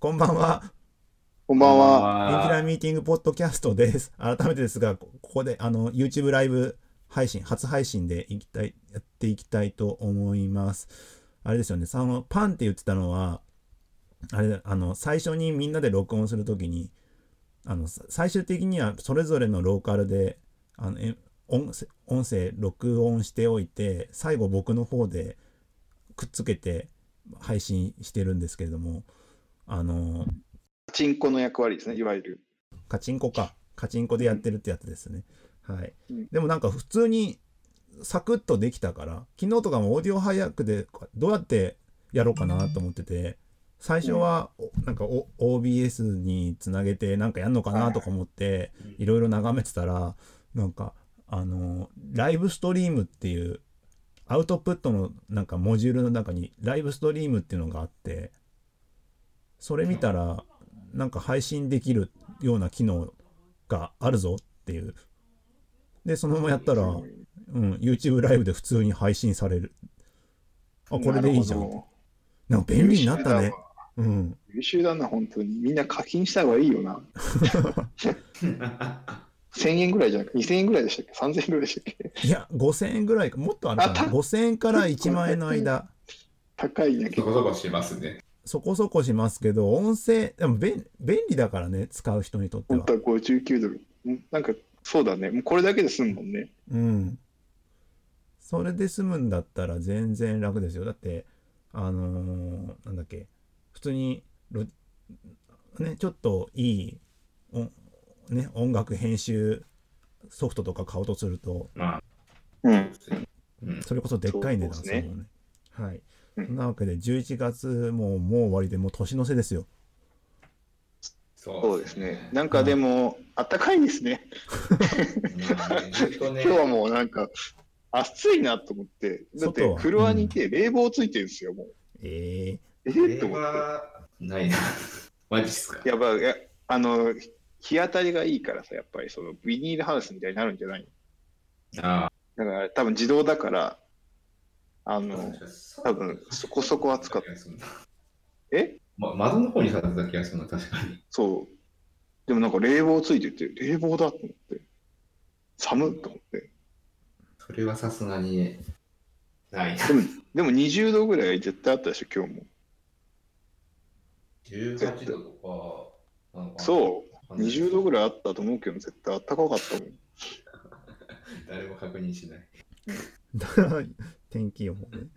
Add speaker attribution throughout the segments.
Speaker 1: こんばんは。
Speaker 2: こんばんは。
Speaker 1: インフィラミーティングポッドキャストです。改めてですが、こここであの YouTube ライブ配信、初配信でいきたい、やっていきたいと思います。あれですよね、そのパンって言ってたのは、あれだ、あの、最初にみんなで録音するときに、あの、さ最終的にはそれぞれのローカルで、あの、え音声音声録音しておいて、最後僕の方でくっつけて配信してるんですけれども、あの、
Speaker 2: パチンコの役割ですね、いわゆる。
Speaker 1: カチンコか。カチンコでやってるってやつですね。はい
Speaker 2: うん。
Speaker 1: でもなんか普通にサクッとできたから、昨日とかもオーディオハイアックでどうやってやろうかなと思ってて、最初はおなんかお OBS につなげてなんかやんのかなとか思って、いろいろ眺めてたら、なんか、あの、ライブストリームっていう、アウトプットのなんかモジュールの中にライブストリームっていうのがあって、それ見たら、なんか配信できるような機能があるぞっていう。で、そのままやったら、うん、YouTube ライブで普通に配信される。あ、これでいいじゃん。
Speaker 2: な
Speaker 1: んか便利になったね。
Speaker 2: ど。
Speaker 1: うん。
Speaker 2: 優秀だな、本当に。みんな課金した方がいいよな。1000円ぐらいじゃなくて、2000円ぐらいでしたっけ ?3000 円ぐらいでしたっけ？
Speaker 1: いや、5000円ぐらいか、もっとあるかな。
Speaker 2: あた
Speaker 1: 5000円から1万円の間、
Speaker 2: 高いね、
Speaker 3: そこそこしますね。
Speaker 1: そこそこしますけど、音声、でも便便利だからね、使う人にとっては
Speaker 2: 本当。は59ドル。んなんか、そうだね。もうこれだけで済むもんね。
Speaker 1: うん。それで済むんだったら全然楽ですよ。だって、あのーなんだっけ、普通にロ、ね、ちょっといい、おね、音楽編集ソフトとか買おうとすると、
Speaker 3: まあ、
Speaker 2: うん。
Speaker 3: うん、
Speaker 1: それこそでっかい値段
Speaker 2: すね
Speaker 1: もんね。はい。なわけで、11月ももう終わりで、もう年の瀬ですよ。
Speaker 3: そ
Speaker 2: そうですね。なんかでも、あったかいですね。今日はもうなんか、暑いなと思って。だってフロアにいて冷房ついてるんですよ、もう。
Speaker 1: ええ
Speaker 2: え
Speaker 3: これ
Speaker 2: ー、と思って。
Speaker 3: はないな。マジっすか。
Speaker 2: やばい、いやあの、日当たりがいいからさ、やっぱりそのビニールハウスみたいになるんじゃない
Speaker 3: あ
Speaker 2: だから多分自動だから、あ
Speaker 3: あ、
Speaker 2: の、多分そこそこ暑かった。え？
Speaker 3: ま、窓の方に立てた気がするな、確かに。
Speaker 2: そう。でもなんか冷房ついてて、冷房だと思って。寒っと思って。
Speaker 3: それはさすがにないな。
Speaker 2: でも、でも20度ぐらい絶対あったでしょ、今日も。
Speaker 3: 18度とかかな。
Speaker 2: そう。20度ぐ
Speaker 3: らい。
Speaker 2: らいあったと思うけど、絶対あったかかったもん。
Speaker 3: 誰も確認しない。
Speaker 1: 天気予報ね。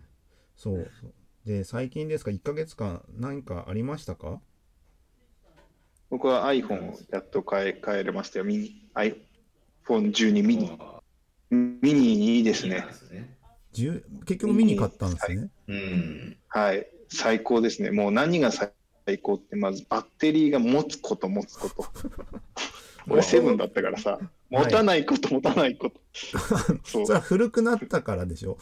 Speaker 1: そうそう。で、最近ですか、1ヶ月間何かありましたか？
Speaker 2: 僕は iPhone をやっと変え変えれましたよ。ミニ iPhone12 ミニ。
Speaker 3: あ
Speaker 2: ミニいいですね
Speaker 3: いいなん。ですね。
Speaker 1: 10結局見に買ったんですね。
Speaker 3: うん。
Speaker 2: はい。最高ですね。もう何が最高って、まずバッテリーが持つこと持つこと。俺セブンだったからさ、持たないこと持たないこと。そう
Speaker 1: それは古くなったからでしょ？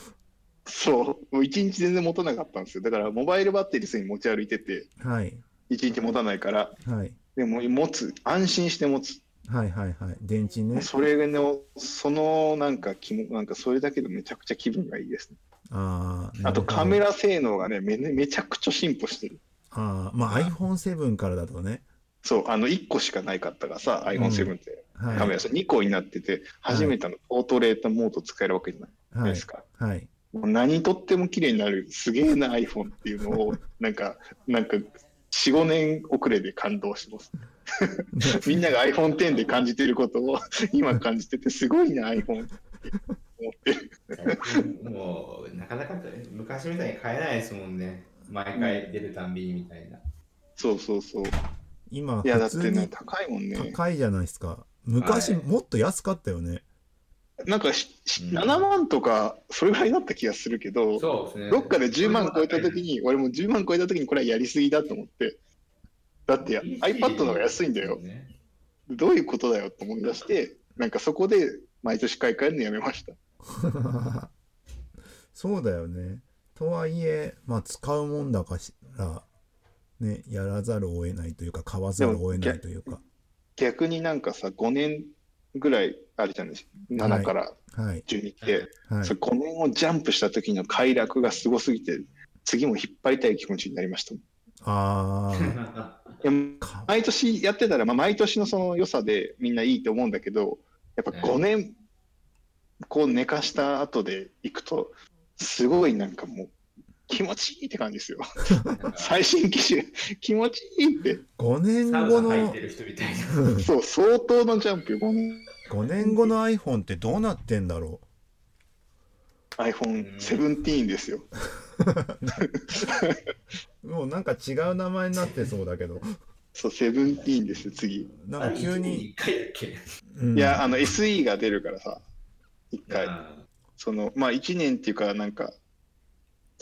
Speaker 2: そう。もう一日全然持たなかったんですよ。だからモバイルバッテリーすでに持ち歩いてて、
Speaker 1: はい。
Speaker 2: 一日持たないから、
Speaker 1: はい。
Speaker 2: でも持つ、安心して持つ。
Speaker 1: はいはいはい。電池ね。
Speaker 2: それの、そのなんか気も、なんかそれだけでめちゃくちゃ気分がいいですね。
Speaker 1: ああ。
Speaker 2: あとカメ
Speaker 1: ラ。
Speaker 2: ラ性能がね、めめちゃくちゃ進歩してる。
Speaker 1: ああ、まあ iPhone7 からだとね。
Speaker 2: そう、あの1個しかないかったからさ、iPhone7 って
Speaker 1: はい。
Speaker 2: カメラさ、2個になってて、初めてのポートレートモード使えるわけじゃない
Speaker 1: はい
Speaker 2: です。か。
Speaker 1: はい。
Speaker 2: もう何とっても綺麗になる、すげえな iPhone っていうのを、なんか、なんか、4、5年遅れで感動してます。みんなが iPhone10 で感じてることを今感じてて、すごいな iPhone って思ってる。
Speaker 3: もう、なかなか昔みたいに買えないですもんね。毎回出るたんびにみたいな。
Speaker 2: そうそうそう。
Speaker 1: 今、
Speaker 2: いや、だってね、
Speaker 1: 普通に
Speaker 2: 高いもんね。
Speaker 1: 高いじゃないですか。昔
Speaker 3: はい
Speaker 1: もっと安かったよね。
Speaker 2: なんかし、し
Speaker 3: うん
Speaker 2: 7万とか、それぐらいだった気がするけど、
Speaker 3: そうですね。
Speaker 2: どっかで10万超えたときに、俺も10万超えたときにこれはやりすぎだと思って、だってや iPad の方が安いんだよ。
Speaker 3: ね。
Speaker 2: どういうことだよと思い出して、なんかそこで毎年買い替えるのやめました。
Speaker 1: そうだよね。とはいえ、まあ使うもんだから、ね、やらざるを得ないというか、買わざるを得ないというか。
Speaker 2: 逆になんかさ、5年ぐらいあるじゃないですか。7から
Speaker 1: はい。
Speaker 2: 12って、
Speaker 1: はい
Speaker 2: そ。れ5年をジャンプした時の快楽がすごすぎて、次も引っ張りたい気持ちになりました。
Speaker 1: ああ、
Speaker 2: いや
Speaker 1: か
Speaker 2: 毎年やってたら、まあ、毎年のその良さでみんないいと思うんだけど、やっぱ5年、こう寝かした後で行くと、すごいなんかもう気持ちいいって感じですよ。最新機種、気持ちいいって。
Speaker 1: 5年後の
Speaker 3: ナ入ってる人みたいな。
Speaker 2: そう、相当のジャンプよ、5年。
Speaker 1: 5年後の iPhone ってどうなってんだろ
Speaker 2: iPhone17 ですよ。
Speaker 1: うもうなんか違う名前になってそうだけど
Speaker 2: そう、17です、次。
Speaker 1: なんか急に、
Speaker 2: いや、あの SE が出るからさ、一回。
Speaker 3: あ
Speaker 2: その、まあ1年っていうか、なんか、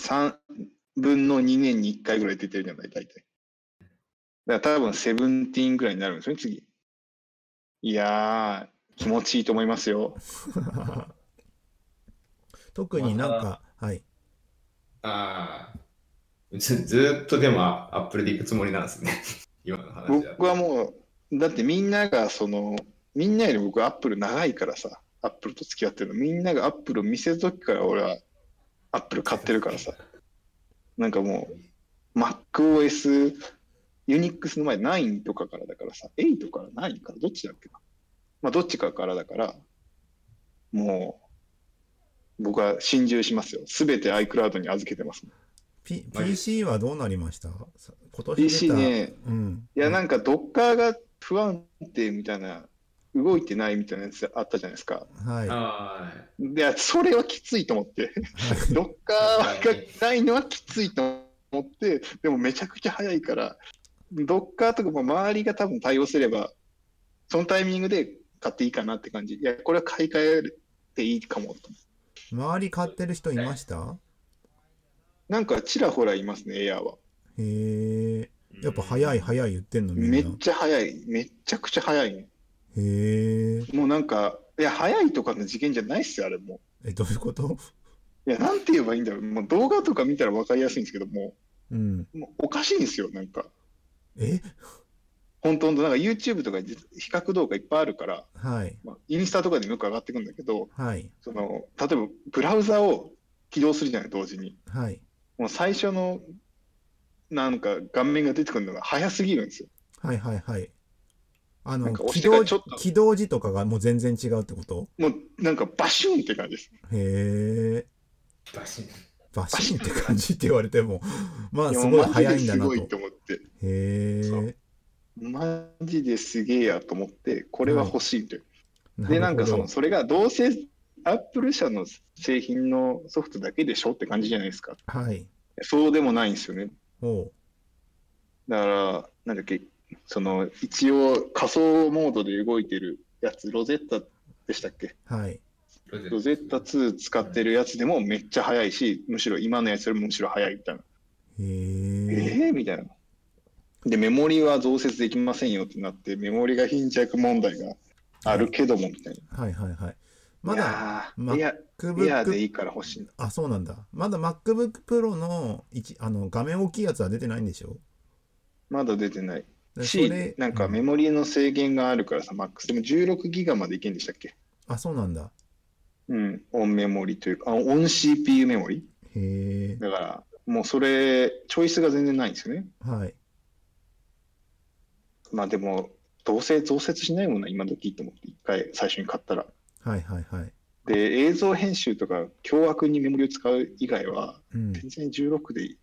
Speaker 2: 3分の2年に1回ぐらい出てるじゃない、大体。だから多分17ぐらいになるんですよね、次。いやー、気持ちいいと思いますよ。
Speaker 1: 特になんかはい
Speaker 3: あー。ずっとでもアップルで行くつもりなんですね。今の話。
Speaker 2: 僕はもう、だってみんなが、その、みんなより僕はアップル長いからさ、アップルと付き合ってるの。みんながアップルを見せるときから俺はアップル買ってるからさ。なんかもう、MacOS、ユニックスの前9とかからだからさ、8から9からどっちだっけな。まあどっちかからだから、もう、僕は心中しますよ。すべて iCloud に預けてます。
Speaker 1: P、PC はどうなりました？さ今年
Speaker 2: PC ね、
Speaker 1: うん
Speaker 2: いや、なんか、ドッカーが不安定みたいな、動いてないみたいなやつあったじゃないですか。
Speaker 1: はい
Speaker 2: で、それはきついと思って、
Speaker 1: い
Speaker 2: ドッカーがないのはきついと思って、でもめちゃくちゃ早いから、ドッカーとかも周りが多分対応すれば、そのタイミングで買っていいかなって感じ。いや、これは買い替えていいかもと。
Speaker 1: 周り買ってる人いました？
Speaker 2: なんかちらほらいますね、エアーは。
Speaker 1: へえ
Speaker 3: い。
Speaker 1: やっぱ早い早い言ってんのみんな
Speaker 2: めっちゃ早い。めっちゃくちゃ早いね。
Speaker 1: へえ
Speaker 2: もうなんか、いや、早いとかの次元じゃないっすよ、あれもう。
Speaker 1: えどういうこと？
Speaker 2: いや、なんて言えばいいんだろう。もう動画とか見たら分かりやすいんですけども、
Speaker 1: うん
Speaker 2: もうおかしいんですよ、なんか。
Speaker 1: え？
Speaker 2: 本当本当なんか YouTube とかに比較動画いっぱいあるから、
Speaker 1: はい
Speaker 2: まあ、インスタとかでもよく上がってくるんだけど、
Speaker 1: はい
Speaker 2: その、例えばブラウザを起動するじゃない、同時に。
Speaker 1: はい
Speaker 2: もう最初の、なんか画面が出てくるのが早すぎるんですよ。
Speaker 1: はいはいはいあの
Speaker 2: なんか押し
Speaker 1: 起動時とかがもう全然違うってこと？
Speaker 2: もうなんかバシュンって感じです。
Speaker 1: へえ
Speaker 3: バシン
Speaker 1: バシンって感じって言われてもまあすごい早いんだなと。
Speaker 2: ですごいと思って。
Speaker 1: へ
Speaker 2: そ
Speaker 1: え
Speaker 2: マジですげえやと思って、これは欲しいという。
Speaker 1: な
Speaker 2: で、なんかその、それがどうせアップル社の製品のソフトだけでしょって感じじゃないですか。
Speaker 1: はい。
Speaker 2: そうでもないんですよね。だから、なんだっけ、その、一応仮想モードで動いてるやつ、ロゼッタでしたっけ？
Speaker 1: はい
Speaker 2: ロゼッタ2使ってるやつでもめっちゃ速いし、むしろ今のやつよりもむしろ速いみたいな。
Speaker 1: へ
Speaker 2: え
Speaker 1: え
Speaker 2: ー、みたいな。で、メモリは増設できませんよってなって、メモリが貧弱問題があるけども、みたいな。
Speaker 1: はいはいはいまだ
Speaker 2: いやー、いや、エアーでい
Speaker 1: MacBook
Speaker 2: いから欲しいな。
Speaker 1: あそうなんだまだ MacBook Pro の一あの画面大きいやつは出てないんでしょ？
Speaker 2: まだ出てない。し
Speaker 1: れ、
Speaker 2: なんか
Speaker 1: うん。
Speaker 2: メモリの制限があるからさ、マックス。でも16ギガまでいけんでしたっけ？
Speaker 1: あそうなんだ。
Speaker 2: うん、オンメモリというか、あオン CPU メモリ？
Speaker 1: へえ
Speaker 2: だから、もうそれ、チョイスが全然ないんですよね。
Speaker 1: はい。
Speaker 2: まあでも、どうせ増設しないもんな、今時と思って、一回最初に買ったら。
Speaker 1: はいはいはい。
Speaker 2: で、映像編集とか、凶悪にメモリを使う以外は、
Speaker 1: うん。
Speaker 2: 全然16で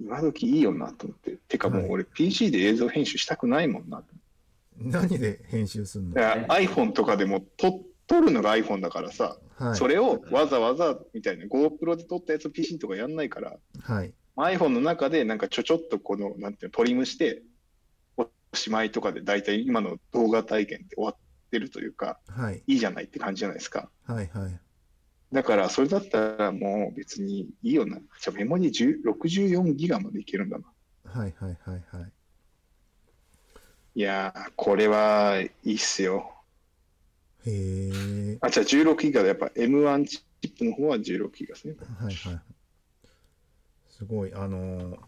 Speaker 2: 今時いいよなと思って。てかも
Speaker 1: はい。
Speaker 2: う俺 PC で映像編集したくないもんな。
Speaker 1: 何で編集するの
Speaker 2: ？iPhone とかでも撮撮るのが iPhone だからさ、
Speaker 1: はい。
Speaker 2: それをわざわざみたいな GoPro で撮ったやつを PC とかやんないから、
Speaker 1: はい。
Speaker 2: iPhone の中でなんかちょちょっとこの、なんていうの、トリムして、おしまいとかで大体今の動画体験って終わってるというか、
Speaker 1: はい。
Speaker 2: いいじゃないって感じじゃないですか。
Speaker 1: はいはい
Speaker 2: だからそれだったらもう別にいいよな。じゃあメモリ10 64ギガまでいけるんだな。
Speaker 1: はいはいはいはい
Speaker 2: いやー、これはいいっすよ。
Speaker 1: へえ
Speaker 2: あ、じゃあ16ギガでやっぱ M1 チップの方は16ギガですね。
Speaker 1: はいはいすごいあのー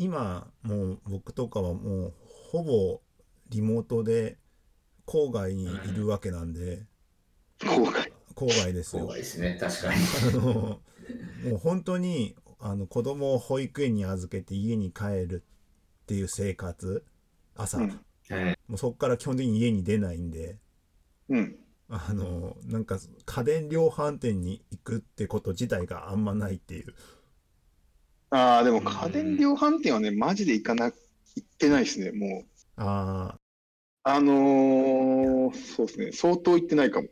Speaker 1: 今もう僕とかはもうほぼリモートで郊外にいるわけなんで
Speaker 2: 後悔。
Speaker 1: 郊外ですよ
Speaker 3: そうですね、確かに。
Speaker 1: あのもう本当にあの子供を保育園に預けて家に帰るっていう生活朝、
Speaker 2: うん。
Speaker 3: はい。
Speaker 1: もうそこから基本的に家に出ないんで
Speaker 2: うん。
Speaker 1: あのなんか家電量販店に行くってこと自体があんまないっていう
Speaker 2: ああ、でも家電量販店はね、マジで行かな、行ってないですね、もう。
Speaker 1: あ
Speaker 2: あのーそうですね、相当行ってないかも。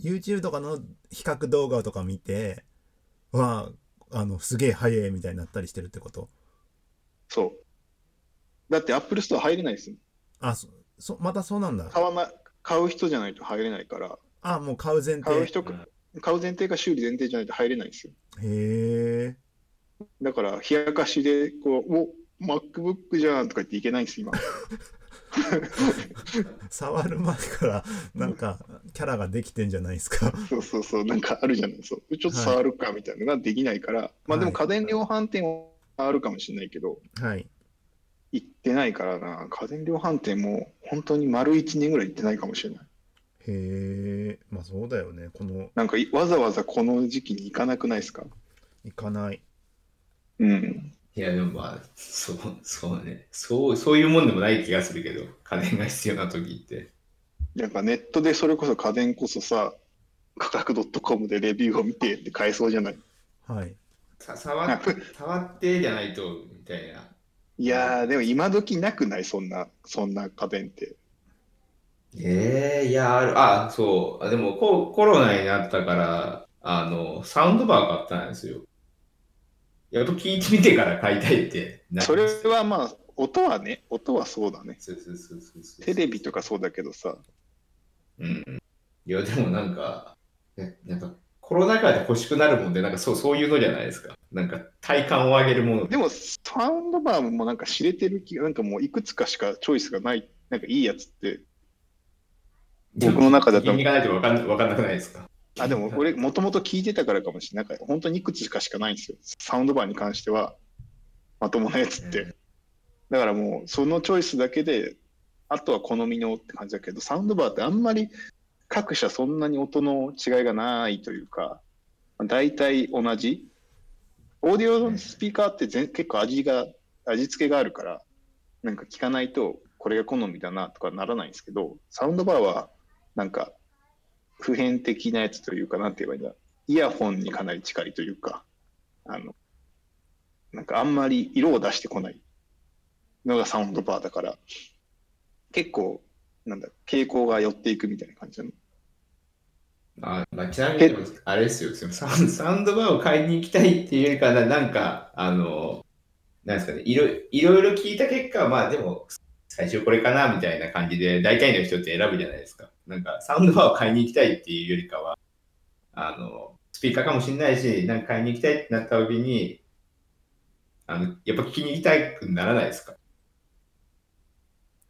Speaker 1: ー YouTube とかの比較動画とか見てわああのすげえ早いみたいになったりしてるってこと？
Speaker 2: そう。だってアップルストア入れないですよ。
Speaker 1: あそそまたそうなんだ
Speaker 2: 買わな、買う人じゃないと入れないから、
Speaker 1: あもう買う前提
Speaker 2: 買う人か、買う前提か修理前提じゃないと入れないんですよ。
Speaker 1: へえ
Speaker 2: だから、冷やかしで、こう、お、MacBook じゃんとか言っていけないんです、今。
Speaker 1: 触る前からなんかキャラができてんじゃないですか。
Speaker 2: そうそうそう、なんかあるじゃないですか。ちょっと触るかみたいなのができないから、まあでも家電量販店はあるかもしれないけど、
Speaker 1: はい。
Speaker 2: 行ってないからな、家電量販店も本当に丸1年ぐらい行ってないかもしれない。
Speaker 1: へえまあそうだよね。この
Speaker 2: なんかいわざわざこの時期に行かなくないですか？
Speaker 1: 行かない。
Speaker 2: うん。
Speaker 3: いや、でもまあ、そう、そうね。そう、そういうもんでもない気がするけど、家電が必要な時って。
Speaker 2: なんかネットでそれこそ家電こそさ、価格 .com でレビューを見てって買えそうじゃない？
Speaker 1: はい
Speaker 3: さ触っ 触ってじゃないと、みたいな。
Speaker 2: いやー、でも今時なくない？そんな、そんな家電って。
Speaker 3: ええいや、ある、あ、そう。あでもコ、コロナになったから、あの、サウンドバー買ったんですよ。やっぱ聞いてみてから買いたいって
Speaker 2: それはまあ、音はね、音はそうだね。
Speaker 3: そうそうそうそうそう
Speaker 2: テレビとかそうだけどさ、
Speaker 3: うん。いや、でもなんか、ねなんか、コロナ禍で欲しくなるもんで、なんかそう、そういうのじゃないですか。なんか、体感を上げるもの。
Speaker 2: でもサウンドバーもなんか知れてる気が、なんかもういくつかしかチョイスがない、なんかいいやつって、僕の中だと
Speaker 3: 聞きに行かないと分かんわかんなくないですか？
Speaker 2: あ、でも俺、もともと聞いてたからかもしれない。なんか本当にいくつかしかないんですよ。サウンドバーに関しては、まともなやつって。
Speaker 3: うん
Speaker 2: だからもう、そのチョイスだけで、あとは好みのって感じだけど、サウンドバーってあんまり各社そんなに音の違いがないというか、大体同じ。オーディオのスピーカーって全結構味が、味付けがあるから、なんか聞かないと、これが好みだなとかならないんですけど、サウンドバーは、なんか、普遍的なやつというか、なんて言えばいいんだ。イヤホンにかなり近いというか、あの、なんかあんまり色を出してこないのがサウンドバーだから、結構、なんだ、傾向が寄っていくみたいな感じだね。
Speaker 3: あまあ、ちなみに、あれですよ、サウサウンドバーを買いに行きたいっていうよりかな、なんか、あの、なんですかね、いろいろいろ聞いた結果、まあでも、最初これかなみたいな感じで、大体の人って選ぶじゃないですか。なんか、サウンドバーを買いに行きたいっていうよりかは、あの、スピーカーかもしれないし、なんか買いに行きたいってなった時に、あの、やっぱ聞きに行きたくならないですか？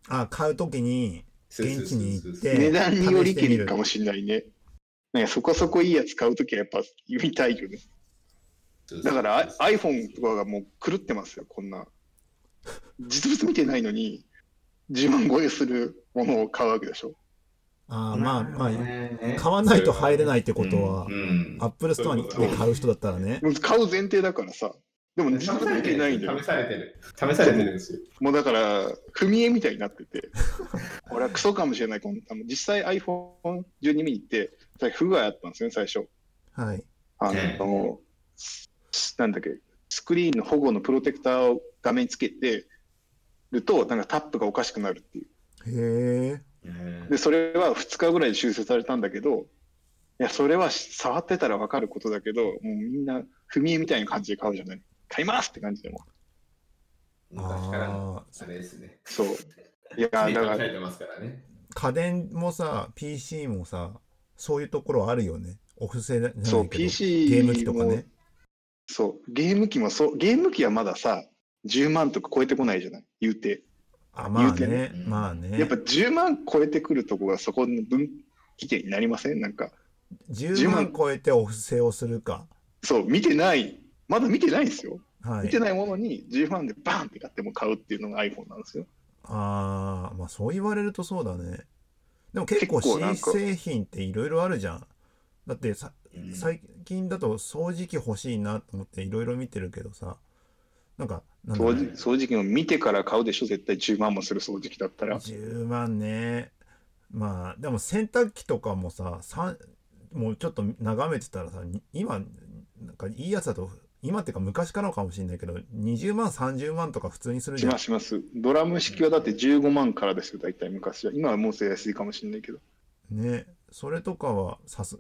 Speaker 1: あ買う時に現地に行って
Speaker 2: 値段によりけ
Speaker 1: 試してみる
Speaker 2: りかもしれないね。なんかそこそこいいやつ買うときはやっぱ見たいよね。だからあ iPhone とかがもう狂ってますよ、こんな。実物見てないのに、10万超えするものを買うわけでしょ。
Speaker 1: あーまあまあ
Speaker 3: ね
Speaker 1: 買わないと入れないってことはアップルストアで買う人だったらね
Speaker 2: もう買う前提だからさ。でも実物見てないんだよ
Speaker 3: 試。されてる。試されてるんですよ。
Speaker 2: もうだから、踏み絵みたいになってて、俺はクソかもしれない。このあの実際 iPhone12 見に行って、不具合あったんですよね、最初。
Speaker 1: はい
Speaker 2: あ
Speaker 3: ええ
Speaker 2: の、なんだっけ、スクリーンの保護のプロテクターを画面につけてると、なんかタップがおかしくなるっていう。
Speaker 1: へえ
Speaker 2: で、それは2日ぐらいで修正されたんだけど、いや、それは触ってたら分かることだけど、もうみんな踏み絵みたいな感じで買うじゃない。買いますって感じでも。
Speaker 3: 昔からの
Speaker 1: あ
Speaker 3: あれですね。
Speaker 2: そう。いや、だ
Speaker 3: 試
Speaker 2: から
Speaker 3: さ、れてますからね。
Speaker 1: 家電もさ PC もさそういうところあるよねお布施じゃないけど
Speaker 2: そう、PC
Speaker 1: ゲーム機とかね
Speaker 2: そう、ゲーム機もそう、ゲーム機はまださ、10万とか超えてこないじゃない、言うて。
Speaker 1: あまあね。
Speaker 3: ね
Speaker 1: まあね。
Speaker 2: やっぱ10万超えてくるとこがそこの分岐点になりません？なんか、
Speaker 1: 10万超えてお布施をするか。
Speaker 2: そう、見てない、まだ見てないんですよ。
Speaker 1: はい。
Speaker 2: 見てないものに10万でバーンって買っても買うっていうのが iPhone なんですよ。
Speaker 1: ああまあそう言われるとそうだね。でも結構新製品っていろいろあるじゃん。だってさ
Speaker 3: うん。
Speaker 1: 最近だと掃除機欲しいなと思っていろいろ見てるけどさなんか
Speaker 2: 掃
Speaker 1: なんだろう
Speaker 2: 除掃除機も見てから買うでしょ？絶対10万もする掃除機だったら。
Speaker 1: 10万ねまあでも洗濯機とかもささもうちょっと眺めてたらさに今なんかいいやつだと今っていうか昔からかもしれないけど20万30万とか普通にする
Speaker 2: し
Speaker 1: じゃん
Speaker 2: ますします。ドラム式はだって15万からですよ、大体昔は。今はもう安いかもしれないけど。
Speaker 1: ねそれとかはさす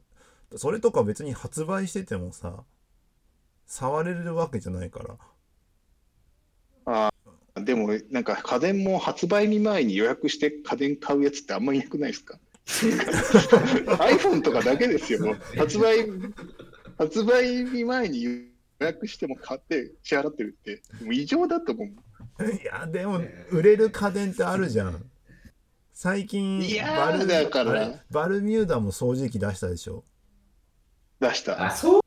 Speaker 1: それとか別に発売しててもさ触れるわけじゃないから
Speaker 2: でも、なんか家電も発売日前に予約して家電買うやつってあんまいなくないですか ?iPhone とかだけですよ。もう 発売、発売日前に予約しても買って支払ってるって、もう異常だと思う。
Speaker 1: いやでも売れる家電ってあるじゃん最近
Speaker 2: いやーだから
Speaker 1: あれバルミューダも掃除機出したでしょ？
Speaker 2: 出した。
Speaker 3: あ、そう、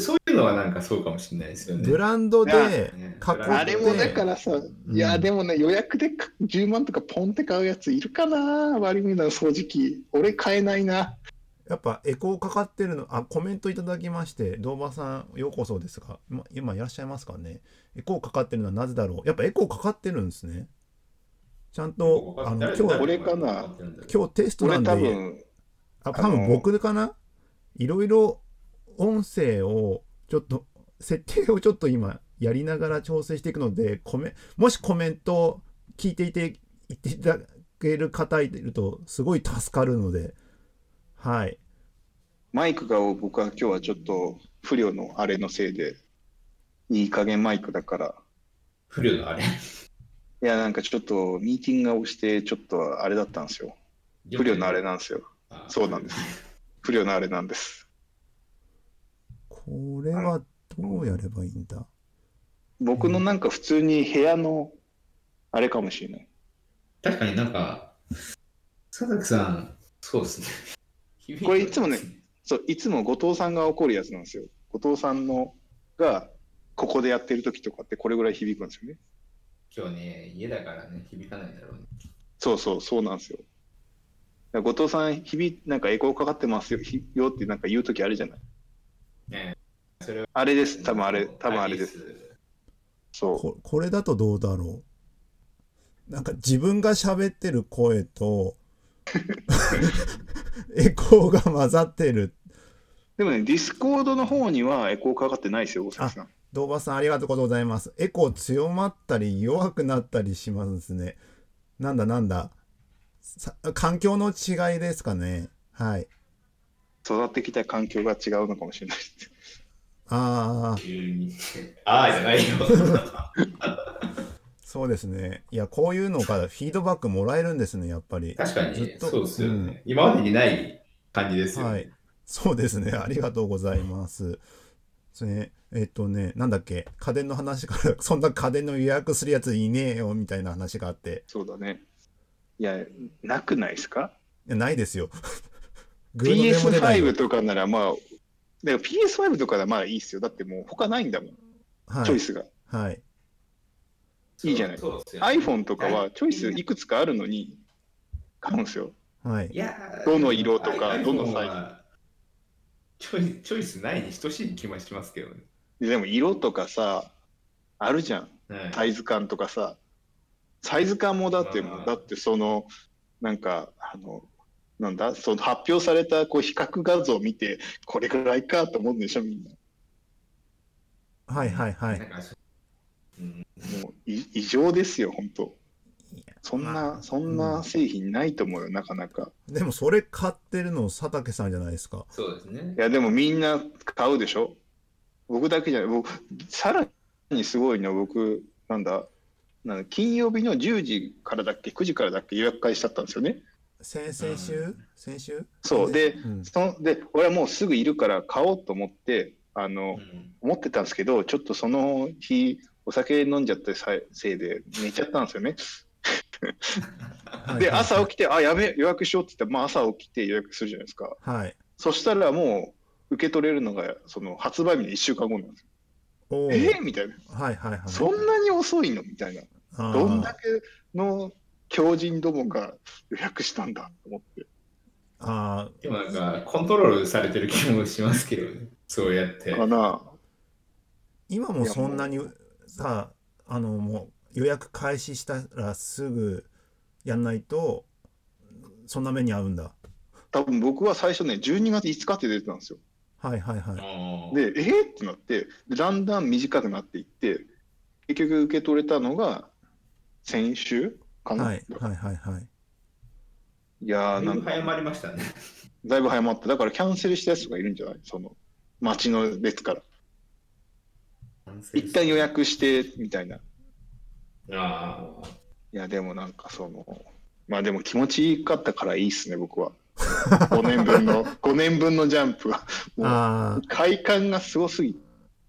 Speaker 3: そういうのはなんかそうかもしれないですよね。
Speaker 1: ブランドで
Speaker 3: ね
Speaker 1: 囲って。
Speaker 2: あれもだからさ、
Speaker 1: ん。
Speaker 2: いや、でもね、予約でか10万とかポンって買うやついるかな、バルミューダの掃除機。俺買えないな。
Speaker 1: やっぱエコーかかってるのあコメントいただきまして堂場さんようこそですが今今いらっしゃいますかね。エコーかかってるのはなぜだろう。やっぱエコーかかってるんですね。ちゃんとあの
Speaker 3: 誰
Speaker 1: 今日
Speaker 2: これかな。
Speaker 3: 誰
Speaker 1: 今日テストな
Speaker 2: 俺
Speaker 1: んで。
Speaker 2: 多分、
Speaker 1: あ多分僕かな？いろいろ音声をちょっと設定をちょっと今やりながら調整していくのでコメもしコメント聞いていて言っていただける方いるとすごい助かるのではい
Speaker 2: マイクが僕は今日はちょっと不良のあれのせいで、いい加減マイクだから、
Speaker 3: 不良のあれ？
Speaker 2: いや、なんかちょっとミーティングをして、ちょっとあれだったんですよ。不良のあれなんですよ。
Speaker 3: あ
Speaker 2: そうなんです。不良のあれなんです。
Speaker 1: これはどうやればいいんだ？
Speaker 2: 僕のなんか普通に部屋のあれかもしれない。
Speaker 3: 確かになんか、佐々木さん、そうですね。
Speaker 2: これいつもねそう、いつも後藤さんが怒るやつなんですよ。後藤さんのが、ここでやってる時とかってこれぐらい響くんですよね。
Speaker 3: 今日ね、家だからね、響かないだろうね。
Speaker 2: そうそう、そうなんですよ。後藤さん、響なんかエコーかかってますよひよってなんか言う時あるじゃない。
Speaker 3: ねそれは。
Speaker 2: あれです、多分あれ、多分あれです。そう。
Speaker 1: ここれだとどうだろう。なんか自分が喋ってる声と エコーが混ざってる。
Speaker 2: でもね、ディスコードの方にはエコーかかってないですよ、大崎さん。
Speaker 1: 堂場さんありがとうございます。エコー強まったり弱くなったりしますね。なんだなんだ。さ環境の違いですかね。はい
Speaker 2: 育ってきた環境が違うのかもしれないです。
Speaker 1: ああ
Speaker 3: 急に。ああ、じゃないよ。
Speaker 1: そうですねいやこういうのからフィードバックもらえるんですねやっぱり
Speaker 3: 確かに、
Speaker 1: ずっと
Speaker 3: そうですよね。今までにない感じですよね。
Speaker 1: はい。そうですね。ありがとうございます。それえっとね、なんだっけ、家電の話から、そんな家電の予約するやついねえよみたいな話があって、
Speaker 2: そうだね。いや、なくないですか？
Speaker 1: いやないですよ。
Speaker 2: ?PS5 とかならまあ、でも PS5 とかならまあいいっすよ。だってもう他ないんだもん、
Speaker 1: はい。
Speaker 2: チョイスが。
Speaker 1: はい。
Speaker 2: いいじゃない
Speaker 3: そうですよね
Speaker 2: iPhone とかはチョイスいくつかあるのに買うんですよ。
Speaker 1: はい
Speaker 2: どの色とかどのサイズ
Speaker 3: はチョイチョイスないに等しい気もしますけどね。
Speaker 2: でも色とかさ、あるじゃん。
Speaker 3: はい
Speaker 2: サイズ感とかさ。サイズ感もだってもう、だってその、なんか、あの、なんだ、その発表されたこう比較画像を見て、これぐらいかと思うんでしょ、みんな。
Speaker 1: はいはいはい
Speaker 2: もうい異常ですよ、本当そんな、
Speaker 1: まあ
Speaker 2: そんな製品ないと思うよ、なかなか。
Speaker 1: でもそれ買ってるの佐竹さんじゃないですか。
Speaker 3: そうですね
Speaker 2: い。や、でもみんな買うでしょ僕だけじゃない、僕、さらにすごいのは僕、なんだ、なんだ金曜日の10時からだっけ、9時からだっけ、予約開始だったんですよね。
Speaker 1: 先々週？先週？
Speaker 2: そう、で、
Speaker 1: うん
Speaker 2: そので、俺はもうすぐいるから買おうと思って、あの、
Speaker 3: うん
Speaker 2: 思ってたんですけど、ちょっとその日、お酒飲んじゃったせいで寝ちゃったんですよね。で、朝起きて、あ、やべ、予約しようって言って、まあ朝起きて予約するじゃないですか。
Speaker 1: はい。
Speaker 2: そしたらもう、受け取れるのが、その発売日の1週間後なんですよ。えーみたいな。
Speaker 1: はいはいはい。
Speaker 2: そんなに遅いのみたいな。どんだけの強人どもが予約したんだと思って。
Speaker 1: あー
Speaker 3: でもなんか、コントロールされてる気もしますけどね。そうやって。
Speaker 2: かな。
Speaker 1: 今もそんなにさあのもう予約開始したらすぐやんないとそんな目に遭うんだ
Speaker 2: 多分僕は最初ね、12月5日って出てたんですよ。
Speaker 1: はいはいはい
Speaker 2: で、えー、ってなって、でだんだん短くなっていって、結局受け取れたのが先週かな。
Speaker 1: はいはいはいはい
Speaker 2: いやー、なんか、
Speaker 3: だいぶ早まりましたね。
Speaker 2: だいぶ早まった。だからキャンセルしたやつがいるんじゃない？その、待ちの列から。一旦予約して、みたいな。い
Speaker 3: あ
Speaker 2: や、でもなんかその、まあでも気持ちいいかったからいいっすね、僕は。5年分の、5年分のジャンプは。もう
Speaker 1: あ
Speaker 2: 快感がすごすぎ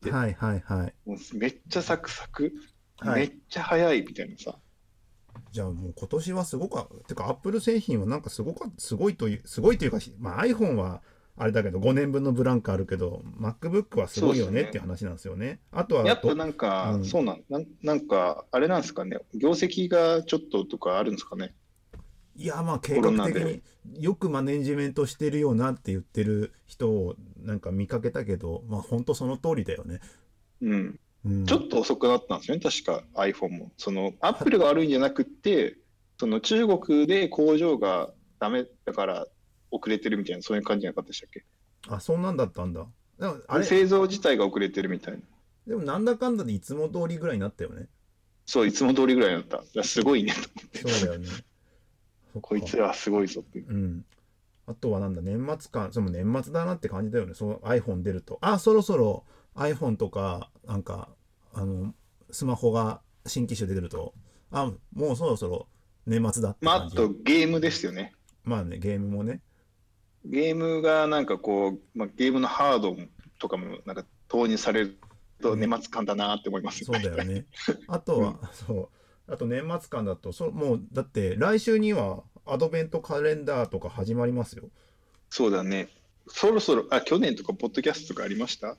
Speaker 2: て、
Speaker 1: あはいはいはい
Speaker 2: もうめっちゃサクサク、
Speaker 1: はい
Speaker 2: めっちゃ早いみたいなさ。
Speaker 1: じゃあもう今年はすごかてかアップル製品はなんかすごかすごいというすごいというか、まあ、iPhone はあれだけど5年分のブランクあるけど MacBook はすごいよ
Speaker 2: ね
Speaker 1: ねっていう話なんですよね。あとは
Speaker 2: やっぱ
Speaker 1: ど
Speaker 2: なんか、
Speaker 1: うん
Speaker 2: そうなんなん、なんか、あれなんですかね、業績がちょっととかあるんですかね。
Speaker 1: いやまあ計画的によくマネジメントしてるよなって言ってる人をなんか見かけたけどまあ本当その通りだよね。
Speaker 2: うん。
Speaker 1: うん、
Speaker 2: ちょっと遅くなったんですよね、確か iPhone も。その、アップルが悪いんじゃなくって、その中国で工場がダメだから遅れてるみたいな、そういう感じじゃなかったでしたっけ？
Speaker 1: あそんなんだったんだ。でもあれ
Speaker 2: 製造自体が遅れてるみたいな。
Speaker 1: でもなんだかんだでいつも通りぐらいになったよね。
Speaker 2: そう、いつも通りぐらいになった。すごいねと思って。
Speaker 1: そうだよね。
Speaker 2: こいつはすごいぞっていう。
Speaker 1: うん。あとはなんだ、年末感、その年末だなって感じだよね。その iPhone 出ると。あ、そろそろ iPhone とか、なんか、あの、スマホが新機種で出ると、あ、もうそろそろ年末だって
Speaker 2: まあ。あとゲームですよね。
Speaker 1: まあね、ゲームもね。
Speaker 2: ゲームがなんかこう、まあ、ゲームのハードとかもなんか投入されると年末感だなって思います
Speaker 1: そうだよね。あとは、そう。あと年末感だと、そもう、だって来週にはアドベントカレンダーとか始まりますよ。
Speaker 2: そうだね。そろそろ、あ、去年とかポッドキャストとかありました？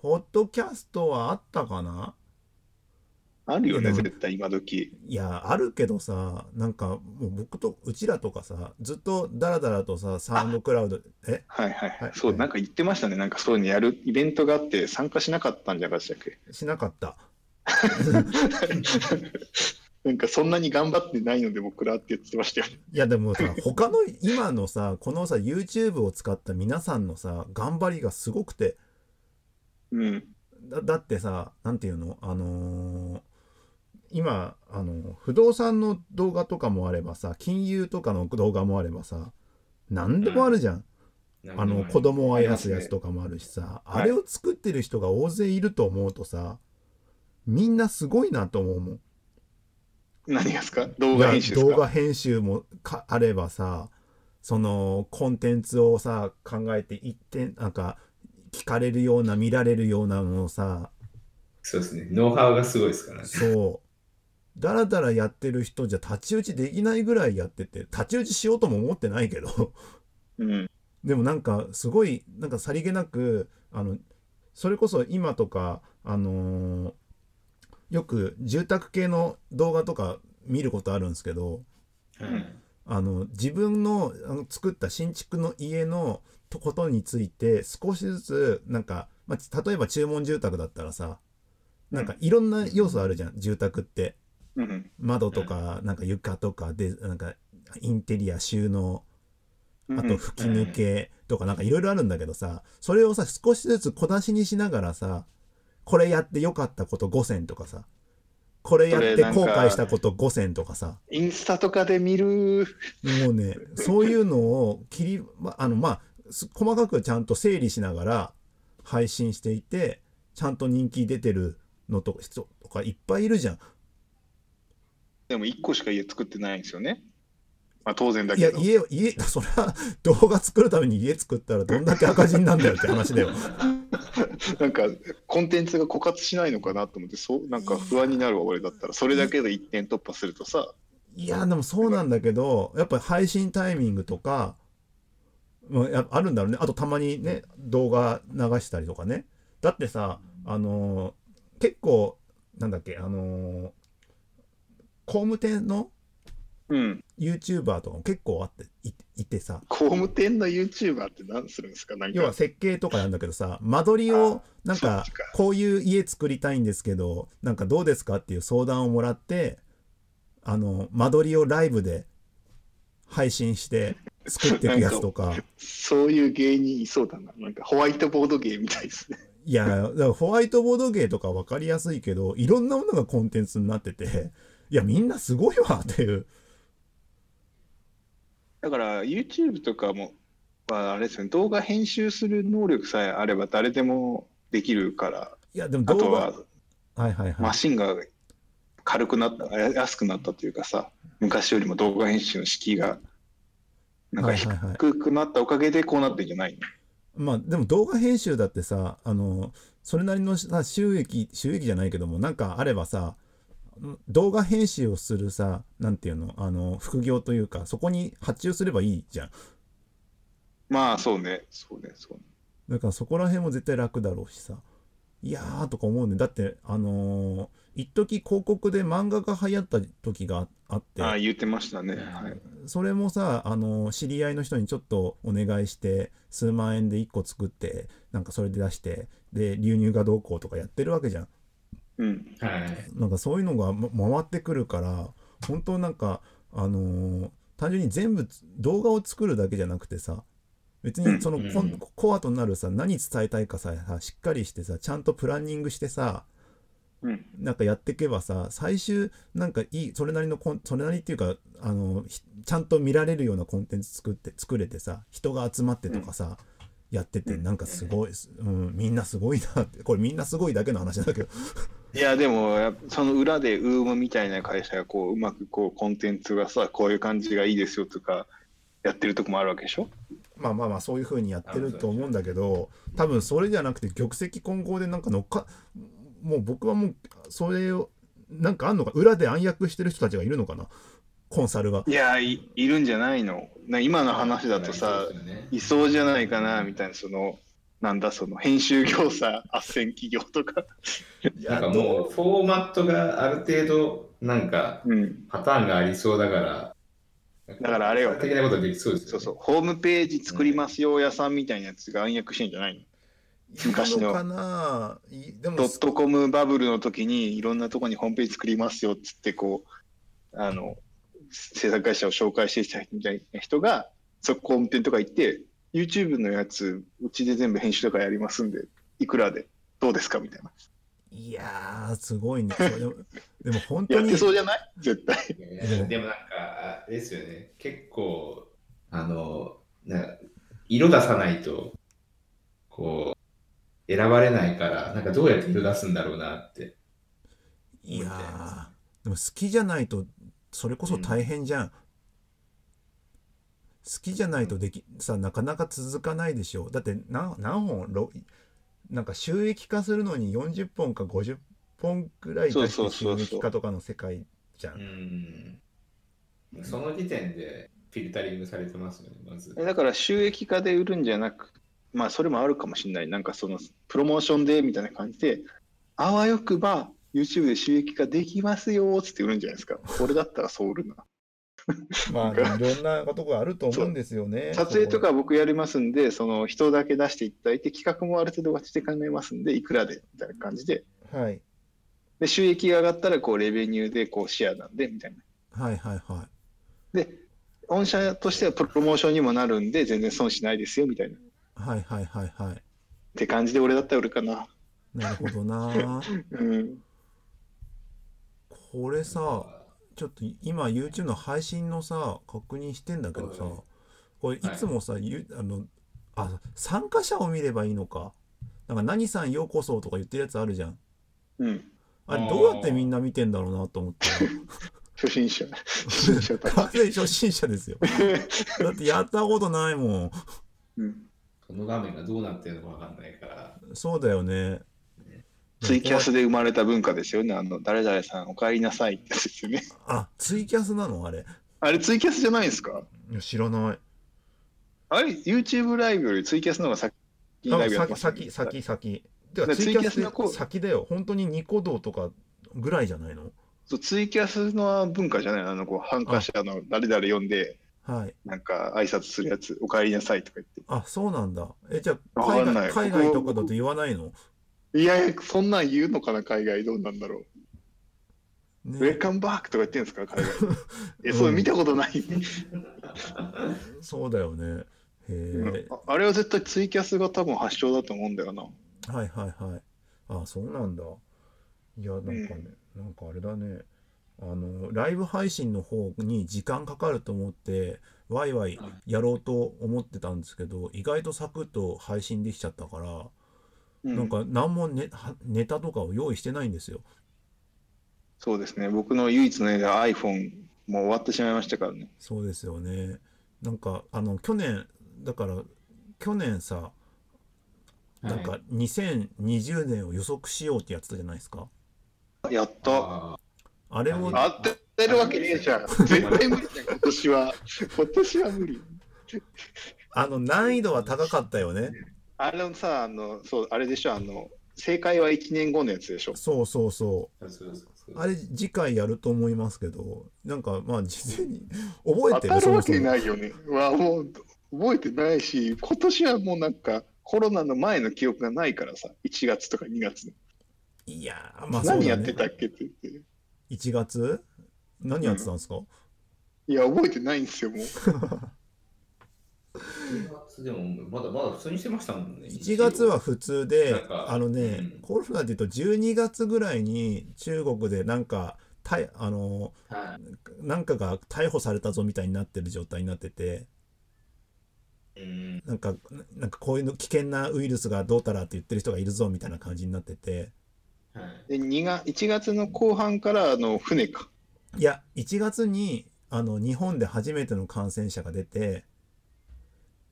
Speaker 1: ポッドキャストはあったかな？
Speaker 2: あるよね、絶対今時。
Speaker 1: いや、あるけどさ、なんか、もう僕と、うちらとかさ、ずっとダラダラとさ、サウンドクラウド、え？
Speaker 2: はいはい
Speaker 1: は
Speaker 2: はいい。そう、なんか言ってましたね。なんかそういうのやるイベントがあって参加しなかったんじゃなかったっけ？
Speaker 1: しなかった。
Speaker 2: なんかそんなに頑張ってないので僕らって言ってましたよね。
Speaker 1: いや、でもさ、他の、今のさ、このさ、YouTube を使った皆さんのさ、頑張りがすごくて、
Speaker 2: うん。
Speaker 1: だだってさ、なんていうの？あのー今、あの、不動産の動画とかもあればさ、金融とかの動画もあればさ、何でもあるじゃん。あの、子供をあやすやつとかもあるしさ、
Speaker 2: はい
Speaker 1: あれを作ってる人が大勢いると思うとさ、みんなすごいなと思うもん。
Speaker 2: 何がですか？動画編集
Speaker 1: 動画編集もかあればさ、そのコンテンツをさ、考えて一点、なんか、聞かれるような、見られるようなのをさ、
Speaker 3: そうですね。ノウハウがすごいですからね。
Speaker 1: そう。だらだらやってる人じゃ太刀打ちできないぐらいやってて、太刀打ちしようとも思ってないけど、
Speaker 2: うん。
Speaker 1: でもなんかすごい、なんかさりげなく、あの、それこそ今とか、あのーよく住宅系の動画とか見ることあるんですけど、
Speaker 3: はい
Speaker 1: あの自分のあの作った新築の家のとことについて少しずつなんか、まあ、例えば注文住宅だったらさなんかいろんな要素あるじゃん住宅って
Speaker 2: うん。
Speaker 1: 窓とかなんか床とかでなんかインテリア収納あと吹き抜けとかなんかいろいろあるんだけどさそれをさ少しずつ小出しにしながらさこれやってよかったこと5選とかさこれやって後悔したこと5選とかさ
Speaker 2: インスタとかで見る。
Speaker 1: もうね、そういうのを切り、ま、あの、まあ、す細かくちゃんと整理しながら配信していて、ちゃんと人気出てるのと人とかいっぱいいるじゃん。
Speaker 2: でも1個しか家作ってないんですよね。まあ当然だ
Speaker 1: いや、
Speaker 2: けど。
Speaker 1: 家を、家、それは動画作るために家作ったらどんだけ赤字になんだよって話だよ。
Speaker 2: なんかコンテンツが枯渇しないのかなと思って、そうなんか不安になるわ、俺だったら。それだけで一点突破するとさ、
Speaker 1: いや、でもそうなんだけど、やっぱり配信タイミングとか、まあ、るんだろうね。あとたまにね、動画流したりとかね。だってさ、あのー結構、なんだっけ、あのー工務店の
Speaker 2: うん。
Speaker 1: YouTuber とかも結構あっていいてさ
Speaker 2: 工務店の YouTuber って何するんですか？
Speaker 1: 要は設計とかなんだけどさ間取りをなんかこういう家作りたいんですけどなんかどうですかっていう相談をもらってあの間取りをライブで配信して作っていくやつとか。
Speaker 2: そういう芸人いそうだな。なんかホワイトボード芸みたいですね。
Speaker 1: いやだからホワイトボード芸とか分かりやすいけどいろんなものがコンテンツになってていやみんなすごいわっていう。
Speaker 2: だから YouTube とかも、はあれですよね、動画編集する能力さえあれば誰でもできるから、
Speaker 1: いやでも動画
Speaker 2: は
Speaker 1: はいはいはい。
Speaker 2: マシンが軽くなった、や安くなったというかさ、昔よりも動画編集の敷居がなんか低くなったおかげでこうなってんじゃないの？
Speaker 1: まあでも動画編集だってさあのそれなりのさ収益収益じゃないけどもなんかあればさ動画編集をするさなんていうのあの副業というかそこに発注すればいいじゃん。
Speaker 2: まあそうね、そうね、そうね。
Speaker 1: だからそこら辺も絶対楽だろうしさ。いやーとか思うね。だってあのー一時広告で漫画が流行った時がああって
Speaker 2: ああ、言ってましたね。はい。
Speaker 1: それもさあの知り合いの人にちょっとお願いして数万円で1個作ってなんかそれで出してで流入がどうこうとかやってるわけじゃん
Speaker 2: うん。
Speaker 3: はい。
Speaker 1: なんかそういうのがま回ってくるから本当なんかあのー単純に全部つ動画を作るだけじゃなくてさ別にそのコン
Speaker 3: うん
Speaker 1: コアとなるさ何伝えたいかささしっかりしてさちゃんとプランニングしてさ
Speaker 2: うん。
Speaker 1: なんかやっていけばさ最終なんかいいそれなりのコンそれなりっていうかあのひちゃんと見られるようなコンテンツ作って作れてさ人が集まってとかさ、やってて
Speaker 2: うん。
Speaker 1: なんかすごい、うん、みんなすごいなってこれみんなすごいだけの話だけど。
Speaker 2: いや、でも、その裏でウームみたいな会社がこう、うまくこう、コンテンツがさ、こういう感じがいいですよとか、やってるとこもあるわけでしょ？
Speaker 1: まあまあまあそういう風にやってると思うんだけど多分それじゃなくて玉石混合でなんか乗っかもう僕はもうそれをなんかあんのか裏で暗躍してる人たちがいるのかな？コンサルが。
Speaker 2: いやい、いるんじゃないの。な今の話だとさ
Speaker 3: ね。
Speaker 2: いそうじゃないかなみたいな、その、なんだ、その編集業者、斡旋企業とか。
Speaker 1: い
Speaker 3: なんかもう、フォーマットがある程度、なんか、
Speaker 2: うん。
Speaker 3: パターンがありそうだから、
Speaker 2: だからあれよ。
Speaker 3: 的なことできそう。
Speaker 2: そうそう、ホームページ作りますよ、屋さんみたいなやつが暗躍してんじゃないの？昔の。
Speaker 1: いるかな？いでも
Speaker 2: ドットコムバブルの時にいろんなとこにホームページ作りますよっつってこうあの制作会社を紹介してきたみたいな人がそこ工務店とか行って YouTube のやつうちで全部編集とかやりますんでいくらで？どうですか？みたいな。い
Speaker 1: やーすごいね。でも でも本当
Speaker 2: やっ
Speaker 1: に
Speaker 2: てそうじゃない？絶対。
Speaker 3: でもなんか、あれですよね、結構、あの、な色出さないと、こう、選ばれないから、なんかどうやって色出すんだろうなって。
Speaker 1: いやーでも好きじゃないとそれこそ大変じゃん、好きじゃないとできさなかなか続かないでしょだって何何本ろなんか収益化するのに40本か50本くらい出
Speaker 2: そう
Speaker 1: して収
Speaker 2: そうそうそう
Speaker 1: 益化とかの世界じゃん
Speaker 3: うん。その時点でフィルタリングされてますよね、まず。
Speaker 2: だから収益化で売るんじゃなくまあそれもあるかもしれない。なんかそのプロモーションでみたいな感じであわよくば YouTube で収益化できますよっつって売るんじゃないですか。俺だったらそう売るな。
Speaker 1: まあいろんなことがあると思うんですよね。
Speaker 2: 撮影とか僕やりますんで、その人だけ出していただいて、企画もある程度私で考えますんで、いくらでみたいな感じで、
Speaker 1: はい。
Speaker 2: で収益が上がったらこうレベニューでこうシェアなんでみたいな。
Speaker 1: はいはいはい。
Speaker 2: で、御社としてはプロモーションにもなるんで、全然損しないですよみたいな。っ
Speaker 1: はいはいはいはい。
Speaker 2: て感じで俺だったら売るかな。
Speaker 1: なるほどな。
Speaker 2: うん。
Speaker 1: これさちょっと今 YouTube の配信のさ確認してんだけどさ
Speaker 3: はい。
Speaker 1: これいつもさ、ゆあのあ参加者を見ればいいのか。なんか何さんようこそとか言ってるやつあるじゃん。
Speaker 2: うん。
Speaker 1: あれどうやってみんな見てんだろうなと思って。
Speaker 2: 初心者。初心者
Speaker 1: 完全に初心者ですよ。だってやったことないもん。
Speaker 2: うん。
Speaker 3: この画面がどうなってるのかわかんないから。
Speaker 1: そうだよね。
Speaker 2: ツイキャスで生まれた文化ですよね。あの、誰々さんお帰りなさいってですよね。
Speaker 1: あツイキャスなの？あれ。
Speaker 2: あれツイキャスじゃないですか？
Speaker 1: いや知らない。
Speaker 2: あれ ?YouTube ライブよりツイキャスの方が先にライブやってます
Speaker 1: 先先先先。てか
Speaker 2: だから
Speaker 1: ツイキャス
Speaker 2: のこう
Speaker 1: 先だよ。本当にニコ動とかぐらいじゃないの？
Speaker 2: そうツイキャスの文化じゃない？あの、こう、参加者の誰々呼んで、
Speaker 1: はい。
Speaker 2: なんか挨拶するやつ、お帰りなさいとか言って。
Speaker 1: あ、そうなんだ。え、じゃあ、海外海外とかだと言わないの？
Speaker 2: いやいや、そんなん言うのかな、海外どうなんだろう。ウェル
Speaker 1: ね、
Speaker 2: カムバックとか言ってんですか、海外。え、それ見たことない？
Speaker 1: そうだよね。へえ。
Speaker 2: ああれは絶対ツイキャスが多分発祥だと思うんだよな。
Speaker 1: はいはいはい。あ、そうなんだ。いや、なんかね、なんかあれだね。あの、ライブ配信の方に時間かかると思って、ワイワイやろうと思ってたんですけど、意外とサクッと配信できちゃったから、
Speaker 2: うん
Speaker 1: なんか何もネはネタとかを用意してないんですよ。
Speaker 2: そうですね。僕の唯一の絵で iPhone もう終わってしまいましたからね。
Speaker 1: そうですよね。なんか、あの、去年、だから、去年さ、なんか2020年を予測しようってやってたじゃないですか。
Speaker 2: やった。
Speaker 3: あ
Speaker 1: あれを、
Speaker 2: 当てるわけねえじゃん。絶対無理じゃん、今年は。今年は無理。
Speaker 1: あの、難易度は高かったよね。
Speaker 2: あれのさ、あの、そう、あれでしょ、あの、正解は1年後のやつでしょ。
Speaker 1: そうそうそう。あれ次回やると思いますけど、なんかまあ事前に 覚えてる
Speaker 2: 当たるわけないよね。わもう覚えてないし、今年はもうなんかコロナの前の記憶がないからさ、1月とか2月の。
Speaker 1: いやー、まあそうだね
Speaker 2: 何やって。たっけって言って。
Speaker 1: 1月？何やってたんですか、
Speaker 2: いや、覚えてないんですよ、もう。
Speaker 3: 1月でもまだまだ普通にしてましたもんね。
Speaker 1: 1月は普通であのね、
Speaker 3: うん
Speaker 1: コロナでいうと12月ぐらいに中国でなんかたいあの
Speaker 3: はい。
Speaker 1: なんかが逮捕されたぞみたいになってる状態になってて
Speaker 3: うん。
Speaker 1: なんかなんかこういうの危険なウイルスがどうたらって言ってる人がいるぞみたいな感じになってて
Speaker 3: はい。
Speaker 2: で2が1月の後半からあの船か。
Speaker 1: いや1月にあの日本で初めての感染者が出て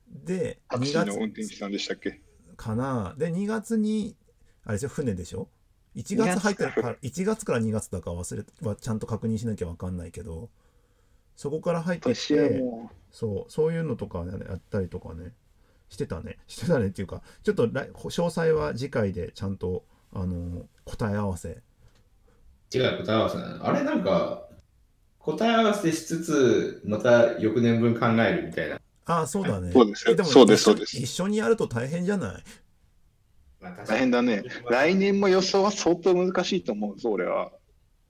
Speaker 1: で2
Speaker 2: タクシーの
Speaker 1: 月
Speaker 2: 運転手さんでしたっけ？
Speaker 1: かな。で2月にあれでしょ？船でしょ？1月入ってるから1月から2月だか忘れはちゃんと確認しなきゃ分かんないけどそこから入ってきて
Speaker 2: も
Speaker 1: そうそういうのとかねやったりとかねしてたね。してたねっていうかちょっと来詳細は次回でちゃんとあの答え合わせ
Speaker 3: 違う、答え合わせなの。あれなんか、答え合わせしつつ、また翌年分考えるみたいな。
Speaker 1: ああそうだね
Speaker 2: そうですよ
Speaker 1: えも
Speaker 2: そうです
Speaker 1: 一緒
Speaker 2: そうです
Speaker 1: 一緒にやると大変じゃない？
Speaker 3: まあ、
Speaker 2: 大変だね。来年も予想は相当難しいと思うぞ、俺は。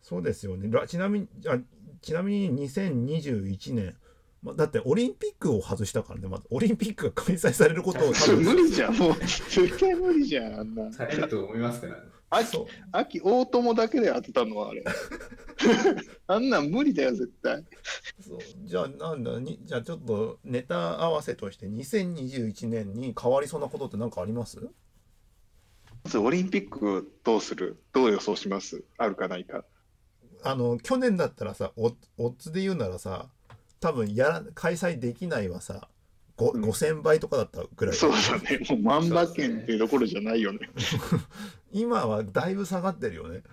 Speaker 1: そうですよねらちなみにあちなみに2021年まだってオリンピックを外したからねまずオリンピックが開催されることを多分
Speaker 2: 無理じゃん、もう。絶対無理じゃん、あんな。
Speaker 3: されると思いますから、ね。
Speaker 2: 秋、
Speaker 1: そう
Speaker 2: 秋、大友だけで当てたのはあれ。あんなん無理だよ、絶対。
Speaker 1: そうじゃあなんだにじゃあちょっとネタ合わせとして2021年に変わりそうなことって何かあります？
Speaker 2: まずオリンピックどうする？どう予想します？あるかないか。
Speaker 1: あの去年だったらさオッズで言うならさ多分やら開催できないはさご
Speaker 2: うん。
Speaker 1: 5000倍とかだったぐらい。
Speaker 2: そうだね。もう万馬券っていうところじゃないよね。
Speaker 1: 今はだいぶ下がってるよね。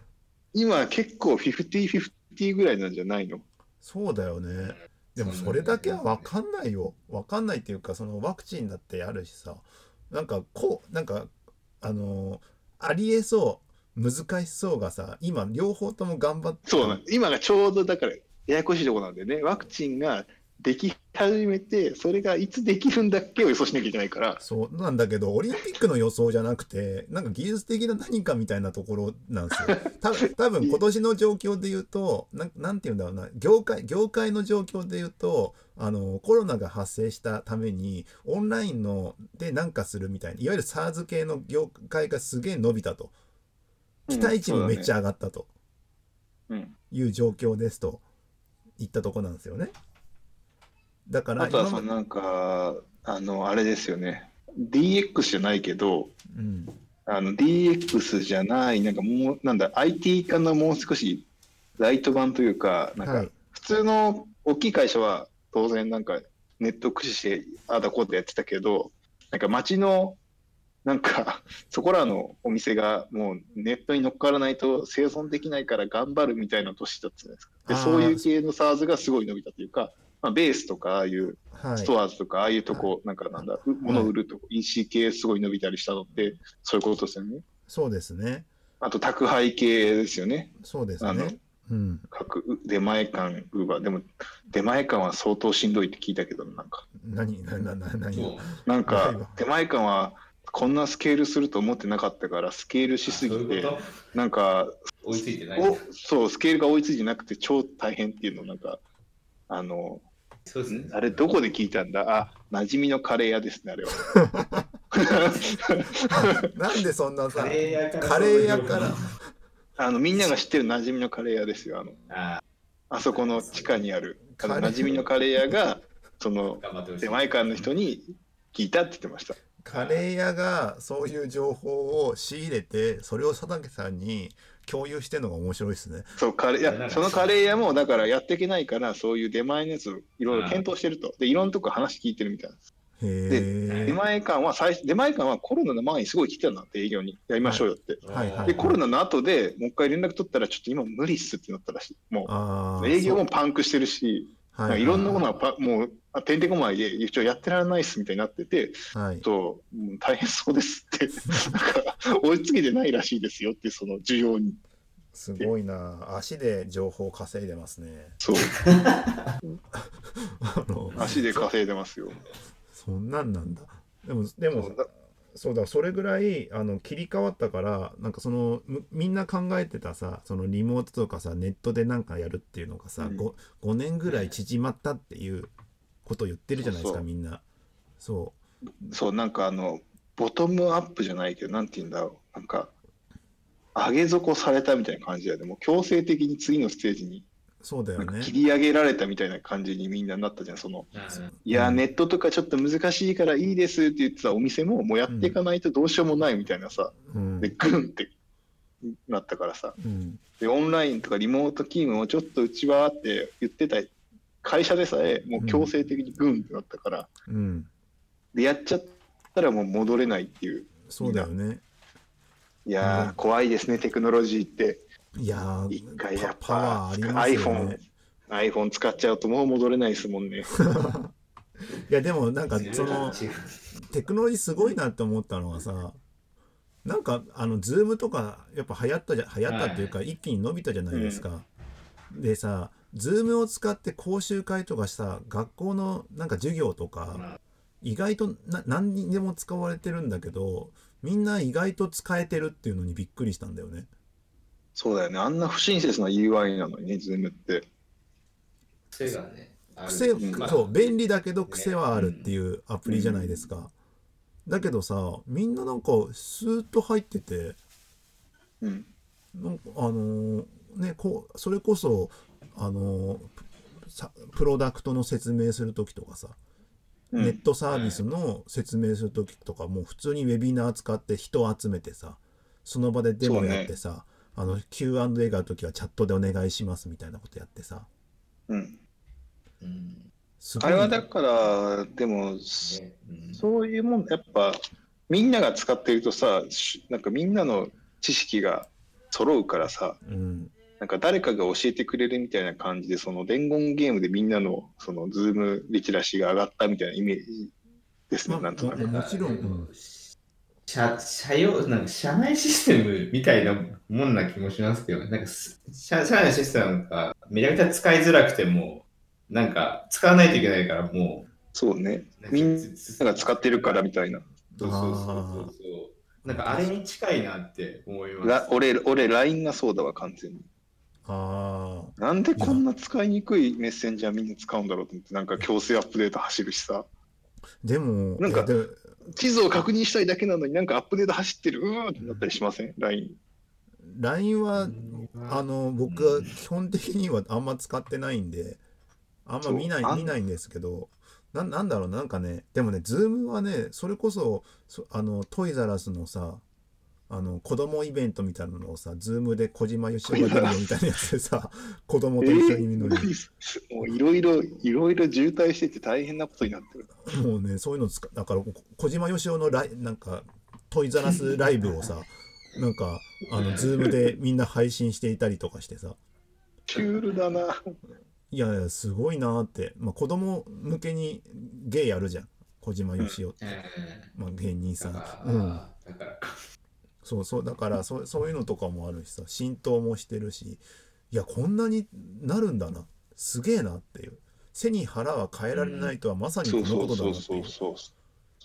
Speaker 2: 今結構50-50ぐらいなんじゃないの？
Speaker 1: そうだよね。でもそれだけは分かんないよ。分かんないっていうかそのワクチンだってあるしさ。なんかこうなんかあのありえそう難しそうがさ今両方とも頑張って
Speaker 2: そうなん今がちょうどだからややこしいところなんでね。ワクチンができ始めて、それがいつできるんだっけを予想しなきゃいけないから。
Speaker 1: そうなんだけどオリンピックの予想じゃなくてなんか技術的な何かみたいなところなんですよ多分多分今年の状況で言うとなんなんて言うんだろうな業界業界の状況で言うとあのコロナが発生したためにオンラインので何かするみたいないわゆる SARS 系の業界がすげえ伸びたと期待値もめっち
Speaker 2: ゃ。
Speaker 1: ゃ上がったと
Speaker 2: うん
Speaker 1: いう状況ですといったとこなんですよね。だから
Speaker 2: あとはそのなんか、あの、あれですよね。DX じゃないけど、
Speaker 1: うん。
Speaker 2: あの DX じゃない、なんかもう、なんだ、IT 化のもう少しライト版というか、なんか
Speaker 1: はい。
Speaker 2: 普通の大きい会社は当然なんかネット駆使してああだこうだやってたけど、なんか街のなんか そこらのお店がもうネットに乗っからないと生存できないから頑張るみたいな年だったじゃないですか。でそういう系の SARS がすごい伸びたというか、まあ、ベースとかああいう
Speaker 1: はい
Speaker 2: ストアーズとかああいうとこ、なんかなんだ、う物売るとこ、EC 系すごい伸びたりしたのって、そういうことですよね。
Speaker 1: そうですね
Speaker 2: あと宅配系ですよね。
Speaker 1: そうです
Speaker 2: あの
Speaker 1: ねうん。
Speaker 2: 各出前館、ウーバー。でも、出前館は相当しんどいって聞いたけど、なんか。
Speaker 1: 何、何
Speaker 3: そう
Speaker 2: なん
Speaker 1: はい
Speaker 2: か、出前館はこんなスケールすると思ってなかったから、スケールしすぎて
Speaker 3: そう
Speaker 2: なんか、
Speaker 3: と追いついてない。
Speaker 2: おそう、スケールが追いついてなくて超大変っていうのをなんか、あの、
Speaker 3: そうですね。
Speaker 2: あれどこで聞いたんだ？あ、馴染みのカレー屋ですね、あれは。
Speaker 1: なんでそんなさ
Speaker 3: カ、レー屋から。
Speaker 1: カレー屋から。
Speaker 2: あの、みんなが知ってる馴染みのカレー屋ですよ。あの、
Speaker 3: あ
Speaker 2: あそこの地下にある、馴染みのカレー屋が、その
Speaker 3: ー、頑張ってほしい。
Speaker 2: 出前館の人に聞いたって言ってました。
Speaker 1: カレー屋がそういう情報を仕入れて、それを佐竹さんに共有してるのが面白いですね。
Speaker 2: そう、カレー、いや、そのカレー屋も、だからやっていけないから、そういう出前のやつをいろいろ検討してると。で、いろんなとこ話聞いてるみたいなんです。
Speaker 1: へ
Speaker 2: 出前館は最初、出前館はコロナの前にすごい来てたんだって、営業に。やりましょうよって。
Speaker 1: はいはい
Speaker 2: で、コロナの後でもう一回連絡取ったら、ちょっと今無理っすってなったらしい。も。う、営業もパンクしてるし、
Speaker 1: そう、はい、
Speaker 2: いろんなものがパもう、あてんてこまいで、一応やってられないっすみたいになってて、
Speaker 1: はい。
Speaker 2: と、うん大変そうですって、なんか、追いつけてないらしいですよって、その需要に。
Speaker 1: すごいな。足で情報稼いでますね。
Speaker 2: そう、足で稼いでますよ。
Speaker 1: そんなんなんだ。でも、でも
Speaker 2: そうだ、
Speaker 1: それぐらいあの切り替わったから、なんかそのむみんな考えてたさ、そのリモートとかさ、ネットでなんかやるっていうのがさ、
Speaker 2: うん
Speaker 1: 5, 5年ぐらい縮まったっていうことを言ってるじゃないですか、みんな。そ
Speaker 2: そう、なんかあの、ボトムアップじゃないけど、なんて言うんだろう。なんか、上げ底されたみたいな感じだよね。もう強制的に次のステージに
Speaker 1: う、そうだよね
Speaker 2: 切。り上げられたみたいな感じにみんななったじゃん。その、
Speaker 3: うん
Speaker 2: いや、
Speaker 1: うん
Speaker 2: ネットとかちょっと難しいからいいですって言ってたお店も、もうやっていかないとどうしようもないみたいなさ、
Speaker 1: うん
Speaker 2: で、グンってなったからさ。
Speaker 1: うん
Speaker 2: で、オンラインとかリモート勤務をちょっとうちはって言ってた会社でさえ、もう強制的にグンってなったから、
Speaker 1: うん、
Speaker 2: で、やっちゃったらもう戻れないっていう。
Speaker 1: そうだよね。
Speaker 2: いやー、
Speaker 1: うん
Speaker 2: 怖いですね、テクノロジーって。
Speaker 1: いやー
Speaker 2: 一回やっ
Speaker 1: パパワ
Speaker 2: ぱ
Speaker 1: ーありますよ
Speaker 2: iPhone
Speaker 1: ね。、
Speaker 2: iPhone 使っちゃうともう戻れないですもんね。
Speaker 1: いやでもなんかそのテクノロジーすごいなって思ったのはさなんかあのズームとかやっぱ流行ったじゃ流行ったっていうか、一気に伸びたじゃないですか。でさズームを使って講習会とかさ学校のなんか授業とか意外とな何にでも使われてるんだけどみんな意外と使えてるっていうのにびっくりしたんだよね。
Speaker 2: そうだよね。あんな不親切な UI なのにね、ズームって。
Speaker 3: 癖がね。ある
Speaker 1: 癖、
Speaker 2: うん
Speaker 3: まあ
Speaker 1: そう便利だけど癖はあるっていうアプリじゃないですか。だけどさみんななんかスーッと入ってて
Speaker 2: うん。
Speaker 1: なんかあのーねこうそれこそあのープさプロダクトの説明する時とかさ、
Speaker 2: うん
Speaker 1: ネットサービスの説明する時とかもう普通にウェビナー使って人を集めてさその場でデモやってさ、あの Q&A がある時はチャットでお願いしますみたいなことやってさ。
Speaker 2: うん。
Speaker 3: うん。
Speaker 2: あれはだから、でも、
Speaker 3: ねうん
Speaker 2: そういうもん、やっぱ、みんなが使ってるとさ、しなんかみんなの知識が揃うからさ、
Speaker 1: うん。
Speaker 2: なんか誰かが教えてくれるみたいな感じで、その伝言ゲームでみんなの、そのズームリテラシーが上がったみたいなイメージですね、
Speaker 1: まあ
Speaker 2: なんとなく。
Speaker 1: もちろんうん
Speaker 3: 社社用なんか社内システムみたいなもんな気もしますけど、なんかす社社内システムがめちゃくちゃ使いづらくても、なんか使わないといけないからも
Speaker 2: そうね。
Speaker 3: う、
Speaker 2: みん
Speaker 3: な
Speaker 2: なが使ってるからみたいな。
Speaker 3: そうそうそうそうそう。なんかあれに近いなって思います。
Speaker 2: ら俺、俺、LINE がそうだわ、完全に。
Speaker 1: ああ
Speaker 2: なんでこんな使いにくいメッセンジャーみんな使うんだろうと思って、なんか強制アップデート走るしさ。
Speaker 1: でも
Speaker 2: なんか地図を確認したいだけなのになんかアップデート走ってる、うーってなったりしません ?LINE。
Speaker 1: LINE は
Speaker 3: うん。
Speaker 1: あの僕は基本的にはあんま使ってないんであんま見ない見ないんですけどななんだろう？なんかねでもね Zoom はねそれこそそあのトイザラスのさあの子供イベントみたいなのをさ Zoom で小島よしおが出るよみたいなやつでさ 子供と一緒に見るのに、
Speaker 2: もういろいろ、いろいろ渋滞してて大変なことになってる。
Speaker 1: もうねそういうの使だからこ小島よしおのライなんかトイザラスライブをさ なんかあの Zoom でみんな配信していたりとかしてさ。
Speaker 2: シュールだな。
Speaker 1: いやいやすごいなーって、まあ、子供向けに芸やるじゃん。小島よしおって、
Speaker 3: え
Speaker 1: まあ、芸人さん、うん、
Speaker 3: だから
Speaker 1: そうそうだからそそういうのとかもあるしさ浸透もしてるしいやこんなになるんだな。すげえなっていう。背に腹は変えられないとはまさにこのことだなっていう。
Speaker 2: そうそ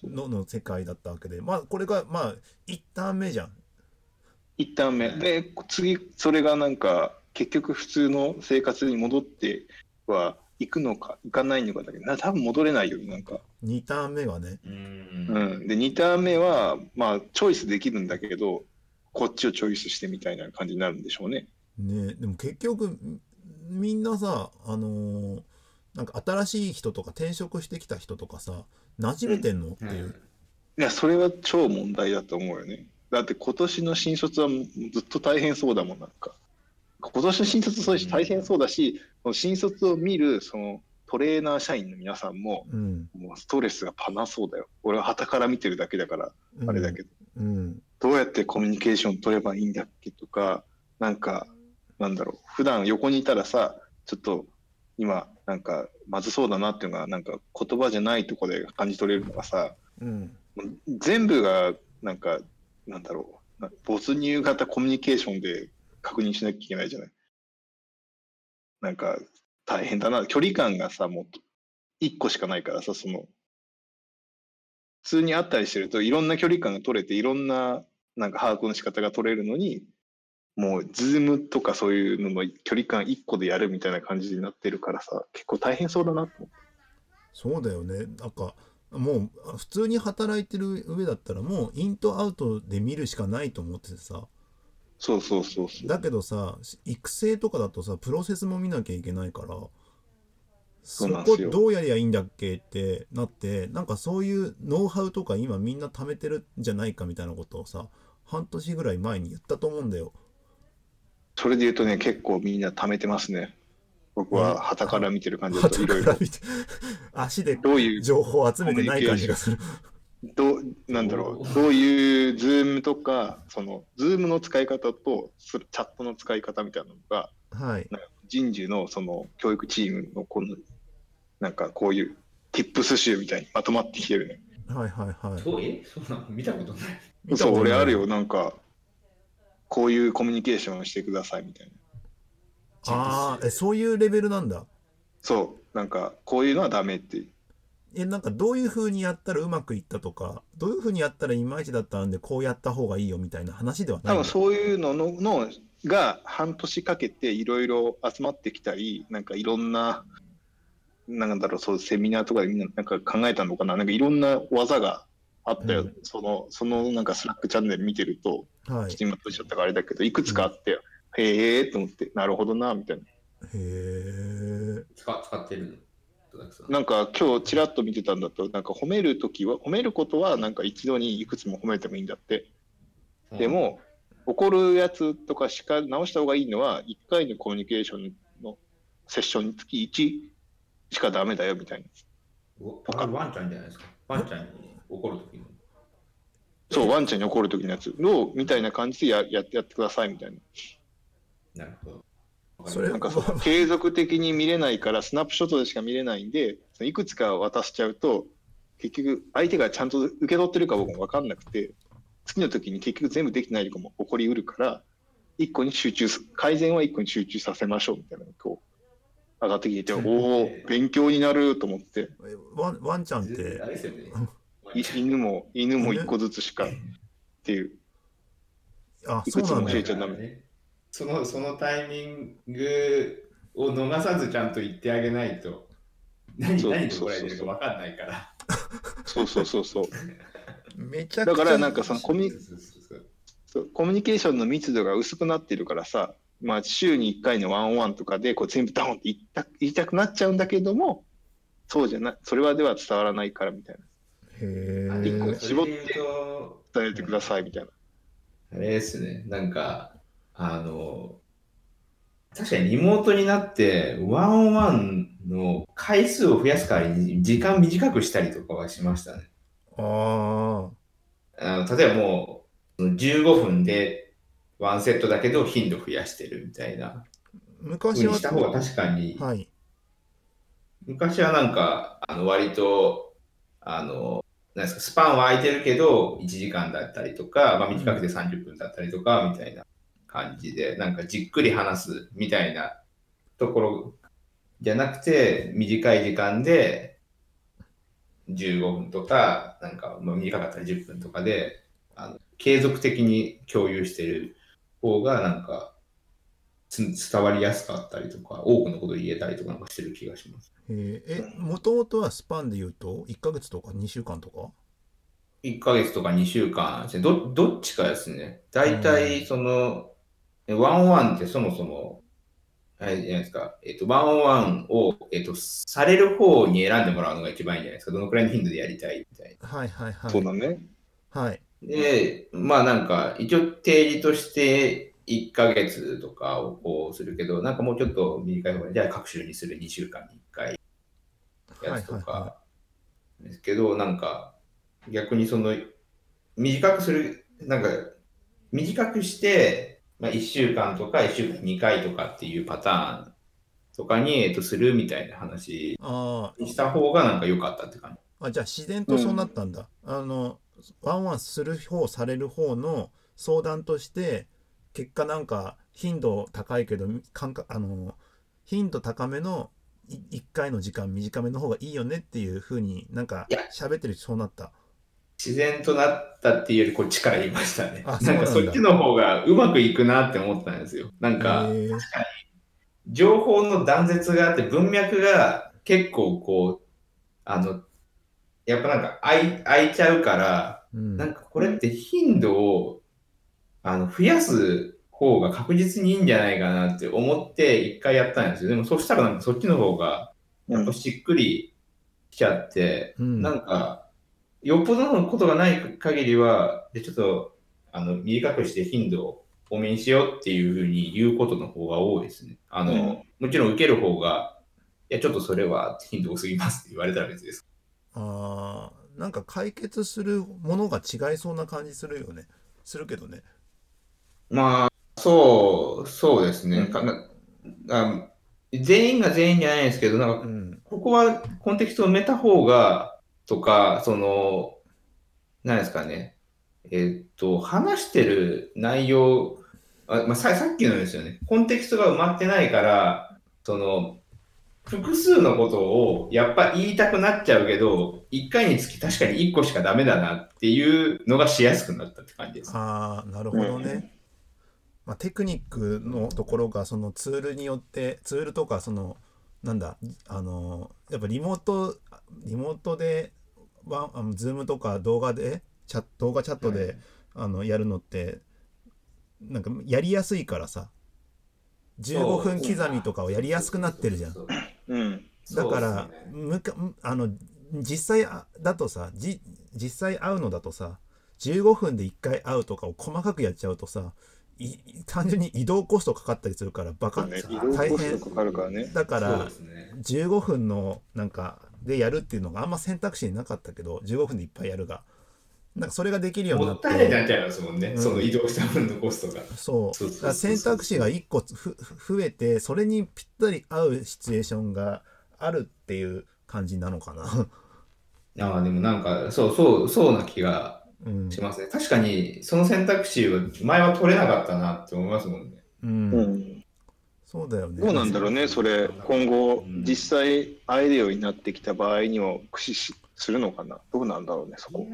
Speaker 2: う。
Speaker 1: のの世界だったわけで。まあこれがまあ一旦目じゃん。
Speaker 2: 一旦目。で、次、それがなんか、結局普通の生活に戻っては行くのか、行かないのかだけど、な多分戻れないよね、なんか。
Speaker 1: 二ターン目がね
Speaker 3: うん
Speaker 2: うん。で、2ターン目は、まあ、チョイスできるんだけど、こっちをチョイスしてみたいな感じになるんでしょうね。
Speaker 1: ねでも結局みみんなさあのーなんか新しい人とか転職してきた人とかさ馴染めてんの？っていう、
Speaker 2: いや、それは超問題だと思うよね。だって今年の新卒はずっと大変そうだもん、なんか。今年の新卒そうだし大変そうだし、その新卒を見るそのトレーナー社員の皆さんも、
Speaker 1: うん。
Speaker 2: もうストレスがパナそうだよ。俺は傍から見てるだけだから、
Speaker 1: うん。
Speaker 2: あれだけど、
Speaker 1: うん。
Speaker 2: どうやってコミュニケーション取ればいいんだっけとか、なんか、なんだろう、普段横にいたらさ、ちょっと今、なんか、まずそうだなっていうのが、なんか言葉じゃないところで感じ取れるのがさ、
Speaker 1: うん。
Speaker 2: 全部が、なんか、なんだろう、な没入型コミュニケーションで確認しなきゃいけないじゃない。なんか、大変だな。距離感がさ、もう、一個しかないからさ、その、普通に会ったりしてると、いろんな距離感が取れて、いろんな、なんか把握の仕方が取れるのに、もう、ズームとかそういうのの距離感一個でやるみたいな感じになってるからさ、結構大変そうだなと思って。
Speaker 1: そうだよねなんかもう普通に働いてる上だったらもうインとアウトで見るしかないと思っててさ
Speaker 2: そうそうそうそう。
Speaker 1: だけどさ育成とかだとさプロセスも見なきゃいけないからそこどうやりゃいいんだっけってなってなんかそういうノウハウとか今みんな貯めてるんじゃないかみたいなことをさ半年ぐらい前に言ったと思うんだよ。
Speaker 2: それで言うとね、結構みんな貯めてますね。僕は傍から見てる感じだといろいろ。
Speaker 1: 足で
Speaker 2: どういう、
Speaker 1: 情報を集めてない感じがする。
Speaker 2: どう、なんだろう、どういうズームとか、その、ズームの使い方と、チャットの使い方みたいなのが、
Speaker 1: はい。
Speaker 2: 人事のその教育チームのこの、なんかこういう、tips 集みたいにまとまってきてるね。
Speaker 1: はいはいはい。
Speaker 3: そうえ？そうなの見たことない。
Speaker 2: そう、俺あるよ、なんか、こういうコミュニケーションをしてくださいみたいな。
Speaker 1: ああ、え、そういうレベルなんだ。
Speaker 2: そう、なんか、こういうのはダメって。
Speaker 1: え、なんかどういう風にやったらうまくいったとか、どういう風にやったらいまいちだったんでこうやった方がいいよみたいな話ではない
Speaker 2: 多分そういうのののが半年かけていろいろ集まってきたり、なんかいろんな、なんだろう、そうセミナーとかでみんななんか考えたのかな、なんかいろんな技があったよ。
Speaker 1: うん
Speaker 2: その、そのなんかスラックチャンネル見てると、
Speaker 1: はい。
Speaker 2: ちょっと今閉じちゃったからあれだけど、いくつかあって、へえーと思って、なるほどな、みたいな。
Speaker 1: へえ。
Speaker 3: 使使ってるの？
Speaker 2: なんか今日ちらっと見てたんだと、なんか褒めるときは、褒めることはなんか一度にいくつも褒めてもいいんだって。で、も、怒るやつとかしか直した方がいいのは、1回のコミュニケーションのセッションにつき1しかダメだよみたいな。
Speaker 3: ワンちゃんじゃないですか。ワンちゃんに怒るときの。
Speaker 2: そう、ワンちゃんに怒るときのやつを、みたいな感じでややってやってくださいみたいな。
Speaker 3: なるほど。
Speaker 1: それ
Speaker 2: なんかそう継続的に見れないから、スナップショットでしか見れないんで、そのいくつか渡しちゃうと、結局、相手がちゃんと受け取ってるか僕も分かんなくて、次の時に結局全部できないとかも起こりうるから、一個に集中す、改善は一個に集中させましょうみたいなのがこう、上がってきてて、おお、勉強になると思って、
Speaker 1: えワンワンちゃんっ
Speaker 3: あ
Speaker 1: て、
Speaker 2: 犬も、犬も一個ずつしかっていう、
Speaker 1: あ、
Speaker 2: いくつも
Speaker 1: そうなんだ。
Speaker 2: 教え。ちゃダメ。
Speaker 3: ねそのそのタイミングを逃さずちゃんと言ってあげないと、何
Speaker 2: そう
Speaker 3: 何で怒られてるか分かんないから。
Speaker 2: そうそうそうそう。
Speaker 1: めちゃくちゃ。
Speaker 2: だからなんかそのコミコミュニケーションの密度が薄くなってるからさ、まあ、週に1回のワンオンワンとかでこう全部ダウンって言いた言いたくなっちゃうんだけども、そうじゃない、それはでは伝わらないからみたい
Speaker 1: へ
Speaker 3: あ
Speaker 2: 一個
Speaker 1: え。
Speaker 2: 絞って。伝えてくださいみたいな。
Speaker 3: あれですね、なんか、あの、確かにリモートになって、ワンオンワンの回数を増やす代わりに時間短くしたりとかはしましたね。
Speaker 1: あ
Speaker 3: あの例えばもう、15分でワンセットだけど頻度増やしてるみたいな。
Speaker 1: 昔は。
Speaker 3: にした方が確かに、
Speaker 1: はい。
Speaker 3: 昔はなんか、あの割と、あの、なんですか、スパンは空いてるけど、1時間だったりとか、まあ、短くて30分だったりとか、みたいな感じで、なんかじっくり話すみたいなところじゃなくて、短い時間で15分とか、なんかまあ短かったら10分とかで、あの継続的に共有してる方が、なんかつ伝わりやすかったりとか、多くのことを言えたりとかなんかしてる気がします。
Speaker 1: えもともとはスパンで言うと1ヶ月とか2週間とか
Speaker 3: ？1ヶ月とか2週間。ど、どっちかですね。大体、その、ワンオンワンってそもそも、あれじゃないですか。えっと、ワンオンワンを、えっと、される方に選んでもらうのが一番いいんじゃないですか。どのくらいの頻度でやりたいみたい
Speaker 1: はいはいはい
Speaker 2: そうだね。
Speaker 1: はい
Speaker 3: な。で、まあなんか、一応定義として1ヶ月とかをこうするけど、なんかもうちょっと短い方が、じゃあ各週にする2週間に1回やつと
Speaker 1: はいはいは
Speaker 3: かですけど、なんか逆にその短くする、なんか短くして、まあ、1週間とか1週間2回とかっていうパターンとかに、えっと、するみたいな話した方がなんか良かったって感じ。
Speaker 1: ーあじゃあ自然とそうなったんだ、あのワンワンする方される方の相談として結果なんか頻度高いけど感覚あの頻度高めの1回の時間短めの方がいいよねっていう風になんか喋ってる人そうなった
Speaker 3: 自然となったっていうよりこっちから言いましたね。
Speaker 1: あ
Speaker 3: なんかそっちの方がうまくいくなって思ったんですよ。なんか、
Speaker 1: へー
Speaker 3: 情報の断絶があって文脈が結構こう、あの、やっぱなんか開いちゃうから、
Speaker 1: うん
Speaker 3: なんかこれって頻度をあの増やす方が確実にいいんじゃないかなって思って一回やったんですよ。でもそしたらなんかそっちの方がやっぱしっくりきちゃって、
Speaker 1: うん
Speaker 3: なんかよっぽどのことがない限りは、でちょっとあの短くして頻度を多めにしようっていうふうに言うことの方が多いですね。あの、
Speaker 2: うん
Speaker 3: もちろん受ける方が、いやちょっとそれは頻度多すぎますって言われたら別です。
Speaker 1: あーなんか解決するものが違いそうな感じするよねするけどね
Speaker 3: まあ、そう、そうですね。
Speaker 2: うん
Speaker 3: かなあ全員が全員じゃないですけど、なんか、
Speaker 1: うん
Speaker 3: ここはコンテキストを埋めた方が、とか、その、何ですかね。えっと、話してる内容、あまあ、ささっきのですよね。コンテキストが埋まってないから、その、複数のことをやっぱ言いたくなっちゃうけど、1回につき確かに1個しかダメだなっていうのがしやすくなったって感じです。
Speaker 1: ああなるほどね、
Speaker 2: うん
Speaker 1: まあ、テクニックのところがそのツールによってツールとかそのなんだあのやっぱリモートリモートでワンあのズームとか動画でチャ動画チャットで、あのやるのってなんかやりやすいからさ。15分刻みとかをやりやすくなってるじゃん。
Speaker 3: そう。
Speaker 2: うん。
Speaker 1: だから、
Speaker 3: ね。
Speaker 1: むかあの実際あだとさじ実際会うのだとさ15分で1回会うとかを細かくやっちゃうとさい単純に移動コストかかったりするからバカ、
Speaker 2: ね、移
Speaker 1: 大変
Speaker 2: トかかるからね。
Speaker 1: だから
Speaker 3: ですね。
Speaker 1: 15分のなんかでやるっていうのがあんま選択肢になかったけど15分でいっぱいやるがなんかそれができるようになっ
Speaker 3: もったいないっちゃいますもんね、
Speaker 1: うん
Speaker 3: その移動した分のコストが。
Speaker 1: そう選択肢が1個増えてそれにぴったり合うシチュエーションがあるっていう感じなのかな。
Speaker 3: ああ、でもなんか、そうそう、そうな気が
Speaker 1: うん
Speaker 3: しますね。確かに、その選択肢を前は取れなかったなって思いますもんね。
Speaker 1: うん
Speaker 2: うん。
Speaker 1: そうだよね。
Speaker 2: どうなんだろうね、それ、今後
Speaker 3: うん、
Speaker 2: 実際会えるようになってきた場合にも駆使しするのかな？どうなんだろうね、そこ。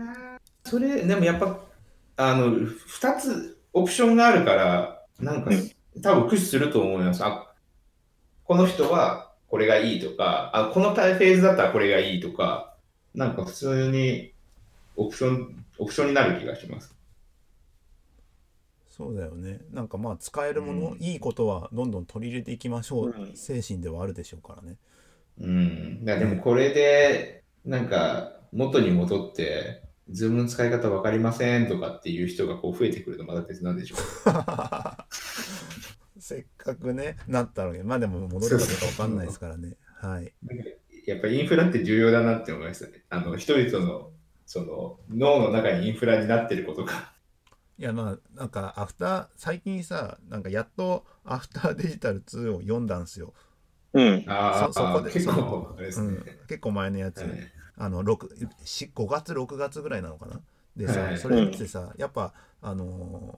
Speaker 3: それ、でもやっぱ、あの、二つオプションがあるから、なんか、
Speaker 2: うん
Speaker 3: 多分駆使すると思います。あ、この人はこれがいいとか、あ、このタイフェーズだったらこれがいいとか、なんか普通にオプション、オプションになる気がします。
Speaker 1: そうだよね。なんかまあ使えるもの、
Speaker 3: うん
Speaker 1: いいことはどんどん取り入れていきましょう、
Speaker 2: うん
Speaker 1: 精神ではあるでしょうからね。
Speaker 3: うん。でもこれで、なんか、元に戻って、ズームの使い方わかりませんとかっていう人がこう増えてくるとまた別なんでしょう。
Speaker 1: せっかくね、なったのに、まあでも戻るかどうかわかんないですからね。はい。
Speaker 3: やっぱりインフラって重要だなって思いましたね。あの、人々の、その、脳の中にインフラになってることが。
Speaker 1: いやまあなんかアフター最近さなんかやっとアフターデジタル2を読んだんですよ、
Speaker 2: うん。
Speaker 3: あ
Speaker 1: そそこで
Speaker 3: 結
Speaker 1: そ
Speaker 3: 構、あれですね。
Speaker 1: うん、結構前のやつ、
Speaker 3: はい。
Speaker 1: あの6し5月6月ぐらいなのかな？でさ、
Speaker 3: はい。
Speaker 1: それってさやっぱあのー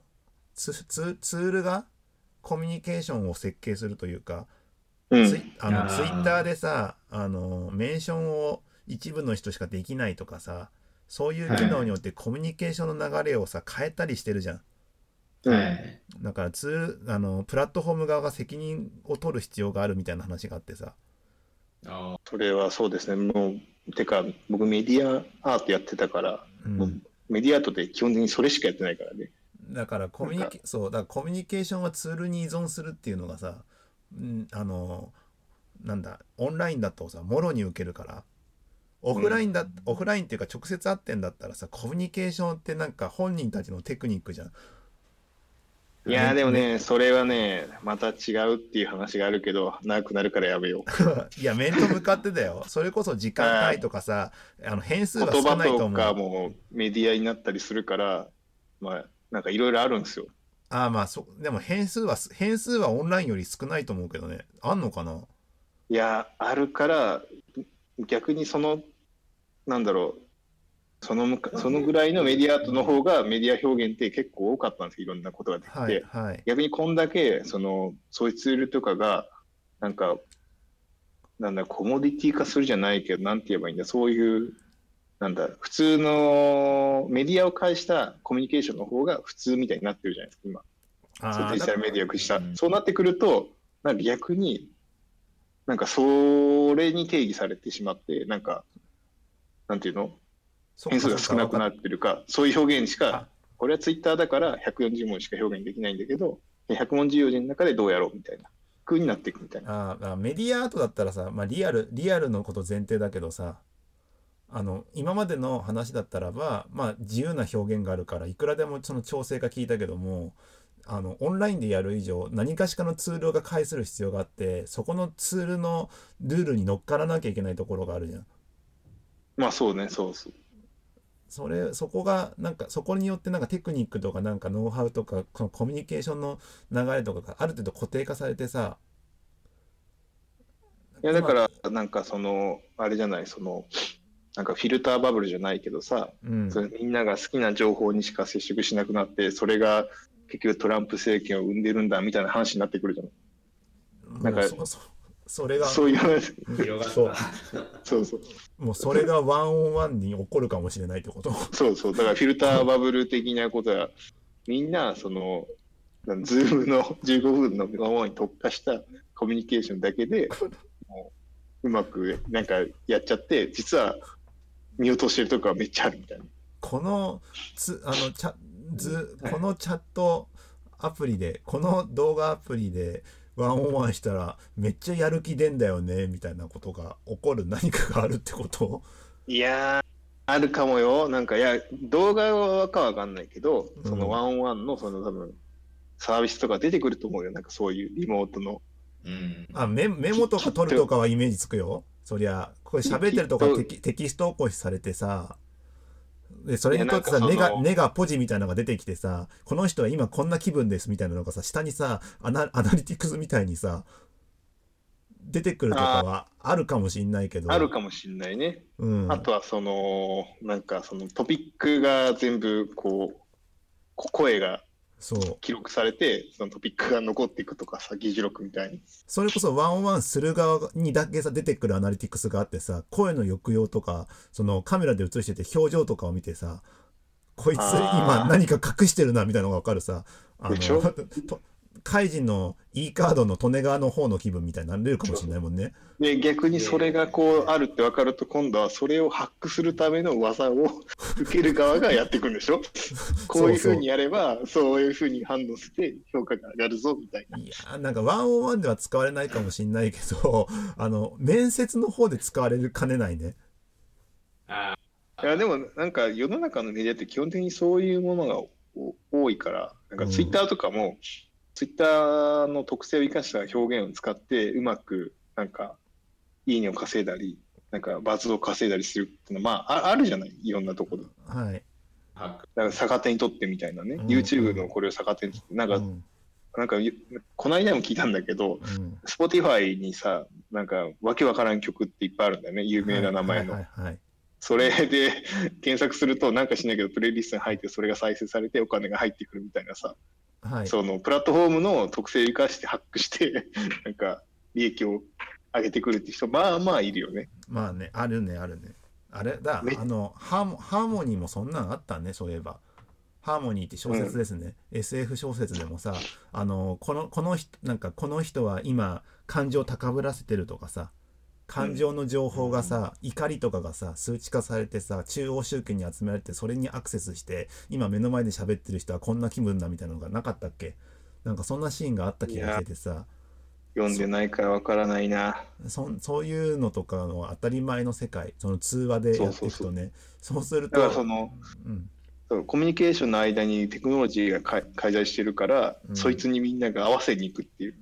Speaker 1: ツツツールがコミュニケーションを設計するというか、
Speaker 2: うん。
Speaker 1: ツイあのツイッターでさあのメンションを一部の人しかできないとかさそういう機能によってコミュニケーションの流れをさ変えたりしてるじゃん
Speaker 2: うん
Speaker 3: はい。
Speaker 1: だからツールあのプラットフォーム側が責任を取る必要があるみたいな話があってさ
Speaker 3: あ
Speaker 2: それはそうですね。もう、てか、僕メディアアートやってたから、
Speaker 1: うん
Speaker 2: メディアアートで基本的にそれしかやってないからね。
Speaker 1: だからコミュニケそうだからコミュニケーションはツールに依存するっていうのがさ、うん、あのなんだオンラインだとさもろに受けるからオフラインだ、オフラインっていうか直接会ってんだったらさコミュニケーションってなんか本人たちのテクニックじゃん。
Speaker 2: いやーでもね、それはね、また違うっていう話があるけど、長くなるからやめよう。
Speaker 1: いや面と向かってだよそれこそ時間帯とかさあの変数が
Speaker 2: 言葉
Speaker 1: 少ないと思
Speaker 2: とか
Speaker 1: う。
Speaker 2: もメディアになったりするから、まあ、なんかいろいろあるんですよ。
Speaker 1: ああまあそでも変数は変数はオンラインより少ないと思うけどねあんのかな？い
Speaker 2: や、あるから、逆にその、なんだろう、そのむかそのぐらいのメディアアートの方がメディア表現って結構多かったんですよ、いろんなことができて。
Speaker 1: はいはい。
Speaker 2: 逆にこんだけ、その、そういうツールとかが、なんか、なんだ、コモディティ化するじゃないけど、なんて言えばいいんだ、そういう、なんだ、普通のメディアを介したコミュニケーションの方が普通みたいになってるじゃないですか、今。そうデジタルメディアを駆使した
Speaker 3: うん。
Speaker 2: そうなってくると、なんか逆に、なんかそれに定義されてしまって、なんか、なんていうの？変数が少なくなってるか、そういう表現し
Speaker 1: あ
Speaker 2: か、これはツイッターだから140文字しか表現できないんだけど、100文字用字の中でどうやろうみたいな、風になっていくみたいな。
Speaker 1: あーあメディアアートだったらさ、まあ、リアルリアルのこと前提だけどさあの今までの話だったらば、まあ、自由な表現があるからいくらでもその調整が効いたけどもあのオンラインでやる以上何かしかのツールが介する必要があってそこのツールのルールに乗っからなきゃいけないところがあるじゃん。
Speaker 2: まあそうね、そうそう。
Speaker 1: それそこがなんかそこによってなんかテクニックとかなんかノウハウとかこのコミュニケーションの流れとかがある程度固定化されてさ
Speaker 2: いや、だから、なんかその、あれじゃない、その、なんかフィルターバブルじゃないけどさ、
Speaker 1: うん
Speaker 2: それみんなが好きな情報にしか接触しなくなって、それが結局トランプ政権を生んでるんだみたいな話になってくるじゃない。なんか
Speaker 1: もうそそそれが
Speaker 2: そういう話、
Speaker 3: 広が
Speaker 1: そう
Speaker 3: った。
Speaker 2: そうそう。
Speaker 1: もうそれがワンオンワンに起こるかもしれないってこと
Speaker 2: そうそう。だからフィルターバブル的なことは、みんな、その、ズームの15分のままに特化したコミュニケーションだけで、もううまくなんかやっちゃって、実は見落としてるとこはめっちゃあるみたいな。
Speaker 1: このつあのチャ図このチャットアプリでこの動画アプリで one on one したらめっちゃやる気出んだよねみたいなことが起こる 何かがあるってこと？
Speaker 2: いやー、あるかもよ。なんか、いや、動画かわかんないけど、そのワンオンワンの、その多分、サービスとか出てくると思うよ。なんかそういうリモートの。
Speaker 3: うん。
Speaker 1: あメメモとか取るとかはイメージつくよそりゃこれ喋ってるとかテキテキスト起こしされてさでそれにとってさネガネガポジみたいなのが出てきてさこの人は今こんな気分ですみたいなのがさ下にさアナアナリティクスみたいにさ出てくるとかはあるかもしんないけど。
Speaker 2: あるかもしんないね。
Speaker 1: うん、
Speaker 2: あとは、その、なんか、そのトピックが全部、こう、こ声が
Speaker 1: そう。
Speaker 2: 記録されて、そのトピックが残っていくとかさ、議事録みたいに。
Speaker 1: それこそワンオンワンする側にだけさ出てくるアナリティクスがあってさ声の抑揚とかそのカメラで映してて表情とかを見てさこいつ今何か隠してるなみたいなのが分かるさ。あの カイジンの E カードの利根川の方の気分みたいになれるかもしれないもんね。
Speaker 2: で、逆にそれがこうあるって分かると、今度はそれをハックするための技を 受ける側がやっていくんでしょ？こういうふうにやれば、そういうふうに反応して評価が上がるぞみたいな。
Speaker 1: いやなんかワンオンワンでは使われないかもしれないけど あの面接の方で使われるかねないね。
Speaker 3: あ
Speaker 2: いやでもなんか世の中のメディアって基本的にそういうものがお多いから、なんかツイッターとかも、ツイッターの特性を生かした表現を使ってうまくなんかいいねを稼いだり、なんかバズを稼いだりするっていうのは、まあああるじゃない、いろんなところで。
Speaker 1: はい。
Speaker 2: だから逆手にとってみたいなね、
Speaker 1: うん。
Speaker 2: YouTube のこれを逆手にとって、なんか、
Speaker 1: うん。
Speaker 2: なんかこの間も聞いたんだけど、
Speaker 1: うん、
Speaker 2: Spotify にさ、なんかわけわからん曲っていっぱいあるんだよね、有名な名前の。
Speaker 1: はいはいはい
Speaker 2: それで検索すると、なんかしないけど、プレイリストに入って、それが再生されてお金が入ってくるみたいなさ、
Speaker 1: はい。
Speaker 2: そのプラットフォームの特性を生かしてハックして、なんか利益を上げてくるって人、まあまあいるよね。
Speaker 1: まあね、あるね、あるね。あれだ、
Speaker 2: め
Speaker 1: あのハーモ、ハーモニーもそんなんあったね、そういえば。ハーモニーって小説ですね。SF 小説でもさ、あの、この、この人、なんか、この人は今、感情高ぶらせてるとかさ、感情の情報がさ、怒りとかがさ、数値化されてさ、中央集権に集められて、それにアクセスして、今目の前で喋ってる人はこんな気分だみたいなのがなかったっけ？なんかそんなシーンがあった気がしててさ、
Speaker 2: 読んでないからわからないな。
Speaker 1: そんそういうのとかの当たり前の世界その通話でやっていくとね。そうする
Speaker 2: だから
Speaker 1: と
Speaker 2: その、
Speaker 1: うん、
Speaker 2: コミュニケーションの間にテクノロジーがか介在してるから、
Speaker 1: うん。
Speaker 2: そいつにみんなが合わせに行くっていう。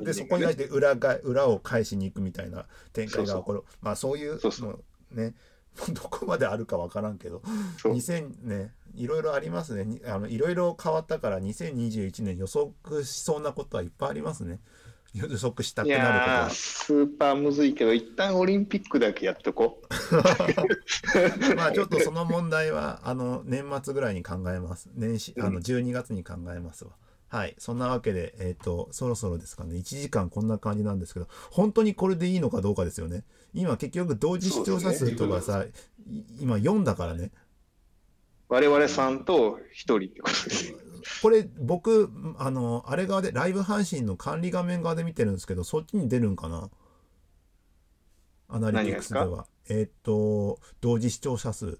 Speaker 1: で そこに対して裏が裏を返しに行くみたいな展開が起こる。まあそういう
Speaker 2: そうそう。
Speaker 1: もうね どこまであるかわからんけど。
Speaker 2: そう。
Speaker 1: 2000ねいろいろありますね。にあのいろいろ変わったから2021年予測しそうなことはいっぱいありますね。予測したく
Speaker 2: い
Speaker 1: なることは。
Speaker 2: スーパーむずいけど、一旦オリンピックだけやっとこう。
Speaker 1: まあちょっとその問題はあの年末ぐらいに考えます。年始あの12月に考えますわ。はい。そんなわけで、えっ、と、そろそろですかね。1時間こんな感じなんですけど、本当にこれでいいのかどうかですよね。今結局同時視聴者数とかさ、い今4だからね。
Speaker 2: 我々さんと一人ってことです。
Speaker 1: これ僕、あの、あれ側で、ライブ配信の管理画面側で見てるんですけど、そっちに出るんかな？アナリティクスで
Speaker 2: 何
Speaker 1: は。えっ、と、同時視聴者数。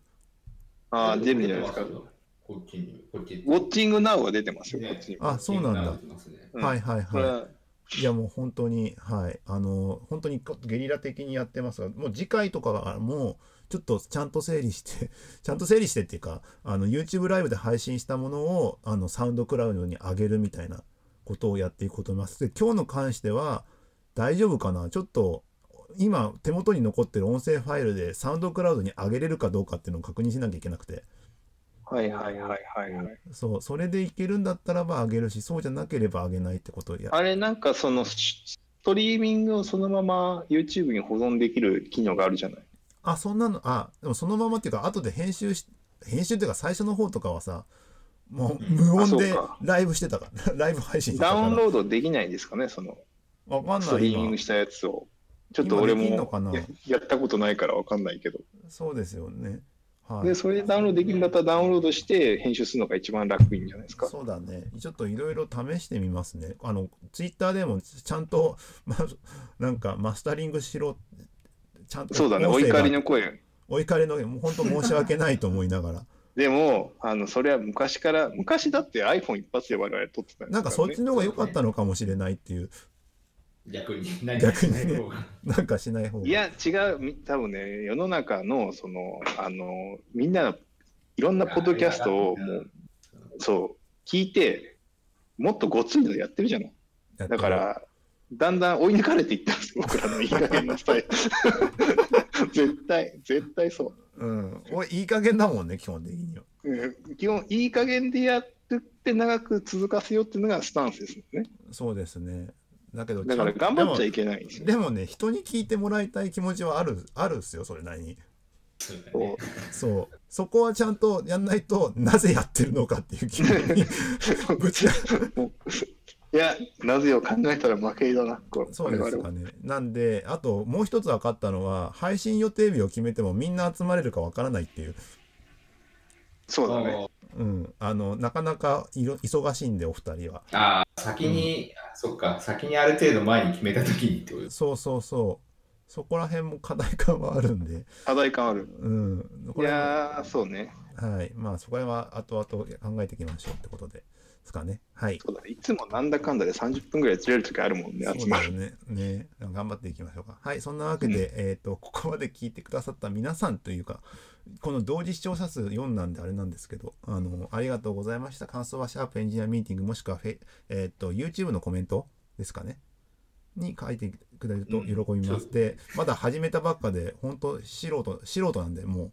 Speaker 2: ああ、出るんじゃないですか？
Speaker 3: こっちに、こっちに。
Speaker 2: ウォッチングナウが出てますよ、こっちに。
Speaker 1: あ、そうなんだ。
Speaker 2: うん
Speaker 1: はいはいはい。
Speaker 2: い
Speaker 1: やもう本当にはいあの本当にゲリラ的にやってますがもう次回とかはもうちょっとちゃんと整理して ちゃんと整理してっていうかあの YouTube ライブで配信したものをあのサウンドクラウドに上げるみたいなことをやっていこうと思いますで今日の関しては大丈夫かな？ちょっと今手元に残ってる音声ファイルでサウンドクラウドに上げれるかどうかっていうのを確認しなきゃいけなくて
Speaker 2: はいはいはいはいはい。
Speaker 1: そうそれでいけるんだったらば上げるしそうじゃなければ上げないってことをや
Speaker 2: あれなんかそのストリーミングをそのまま YouTube に保存できる機能があるじゃない。
Speaker 1: あ、そんなの、あ、でもそのままっていうか、後で編集し、編集っていうか最初の方とかはさ、もう無音でライブしてたから、ライブ配信してたから。
Speaker 2: ダウンロードできないんですかね、その
Speaker 1: わかんない今
Speaker 2: ストリーミング。したやつを。ちょっと俺もやったことないからわかんないけど。
Speaker 1: そうですよね。はい
Speaker 2: で、。それでダウンロードできるんだったらダウンロードして編集するのが一番楽いいんじゃないですか？
Speaker 1: そうだね。ちょっといろいろ試してみますね。あの、ツイッターでもちゃんと、ま、なんかマスタリングしろ。ちゃんと
Speaker 2: そうだね、お怒りの声。
Speaker 1: お怒りの、もう本当申し訳ないと思いながら。
Speaker 2: でも、あのそれは昔から、昔だって iPhone 一発で我々撮ってたんです
Speaker 1: なんかそっち
Speaker 2: ね
Speaker 1: の方が良かったのかもしれないっていう、
Speaker 3: 逆に、何
Speaker 1: 逆にね
Speaker 3: しない方が
Speaker 1: なんかしない方が。
Speaker 2: いや、違う、み多分ね、世の中の、その、あの、みんな、いろんなポッドキャストをもう、そう、聞いて、もっとごついのやってるじゃない。だから、だんだん追い抜かれていったんですよ、僕らのいい加減なスタイル。絶対、絶対そ
Speaker 1: うん。おいいい加減だもんね、基本的には。
Speaker 2: う。うん基本、いい加減でやって長く続かせようっていうのがスタンスですよね。
Speaker 1: そうですね。だけど、
Speaker 2: だから頑張っちゃいけないんで。
Speaker 1: でもね、人に聞いてもらいたい気持ちはある、あるっすよ、それなりに。
Speaker 3: そう
Speaker 1: そこはちゃんとやんないと、なぜやってるのかっていう気持ちに
Speaker 2: いや、なぜを考えたら負けだな、
Speaker 1: そうですかね。なんで、あともう一つ分かったのは、配信予定日を決めてもみんな集まれるか分からないっていう。
Speaker 2: そうだね。
Speaker 1: うん。あの、なかなかいろ忙しいんで、お二人は。
Speaker 3: ああ、先に、あそっか、先にある程度前に決めたときにってこと。
Speaker 1: そうそうそう。そこら辺も課題感はあるんで。
Speaker 2: 課題感ある。
Speaker 1: うん。こ
Speaker 2: い
Speaker 1: れ
Speaker 2: やー、そうね。
Speaker 1: はい。まあ、そこら辺は後々考えていきましょうってことで。ですかね。はい。
Speaker 2: そうだね。いつもなんだかんだで30分ぐらいずれるときあるもんね、集まる。
Speaker 1: ね。ね。頑張っていきましょうか。はい。そんなわけで、えっ、と、ここまで聞いてくださった皆さんというか、この同時視聴者数4なんであれなんですけど、あの、ありがとうございました。感想はシャープエンジニアミーティングもしくはフェ、えっ、と、YouTube のコメントですかね。に書いてくれると喜びます。
Speaker 3: うん
Speaker 1: で、まだ始めたばっかで、本当素人、素人なんで、も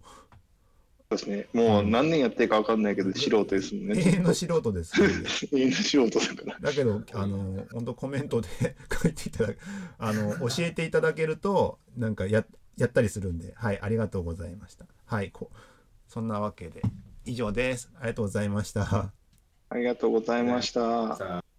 Speaker 2: そうですね。もう何年やってるか分かんないけど、素人ですもん
Speaker 1: う、永
Speaker 2: ね。
Speaker 1: 遠の素人ですので。
Speaker 2: 永遠の素人だから。
Speaker 1: だけど、あの、本当コメントで 書いていただく、あの、教えていただけると、なんかや、やったりするんで、はい、ありがとうございました。はい、こそんなわけで、以上です。ありがとうございました。
Speaker 2: あありがとうございました。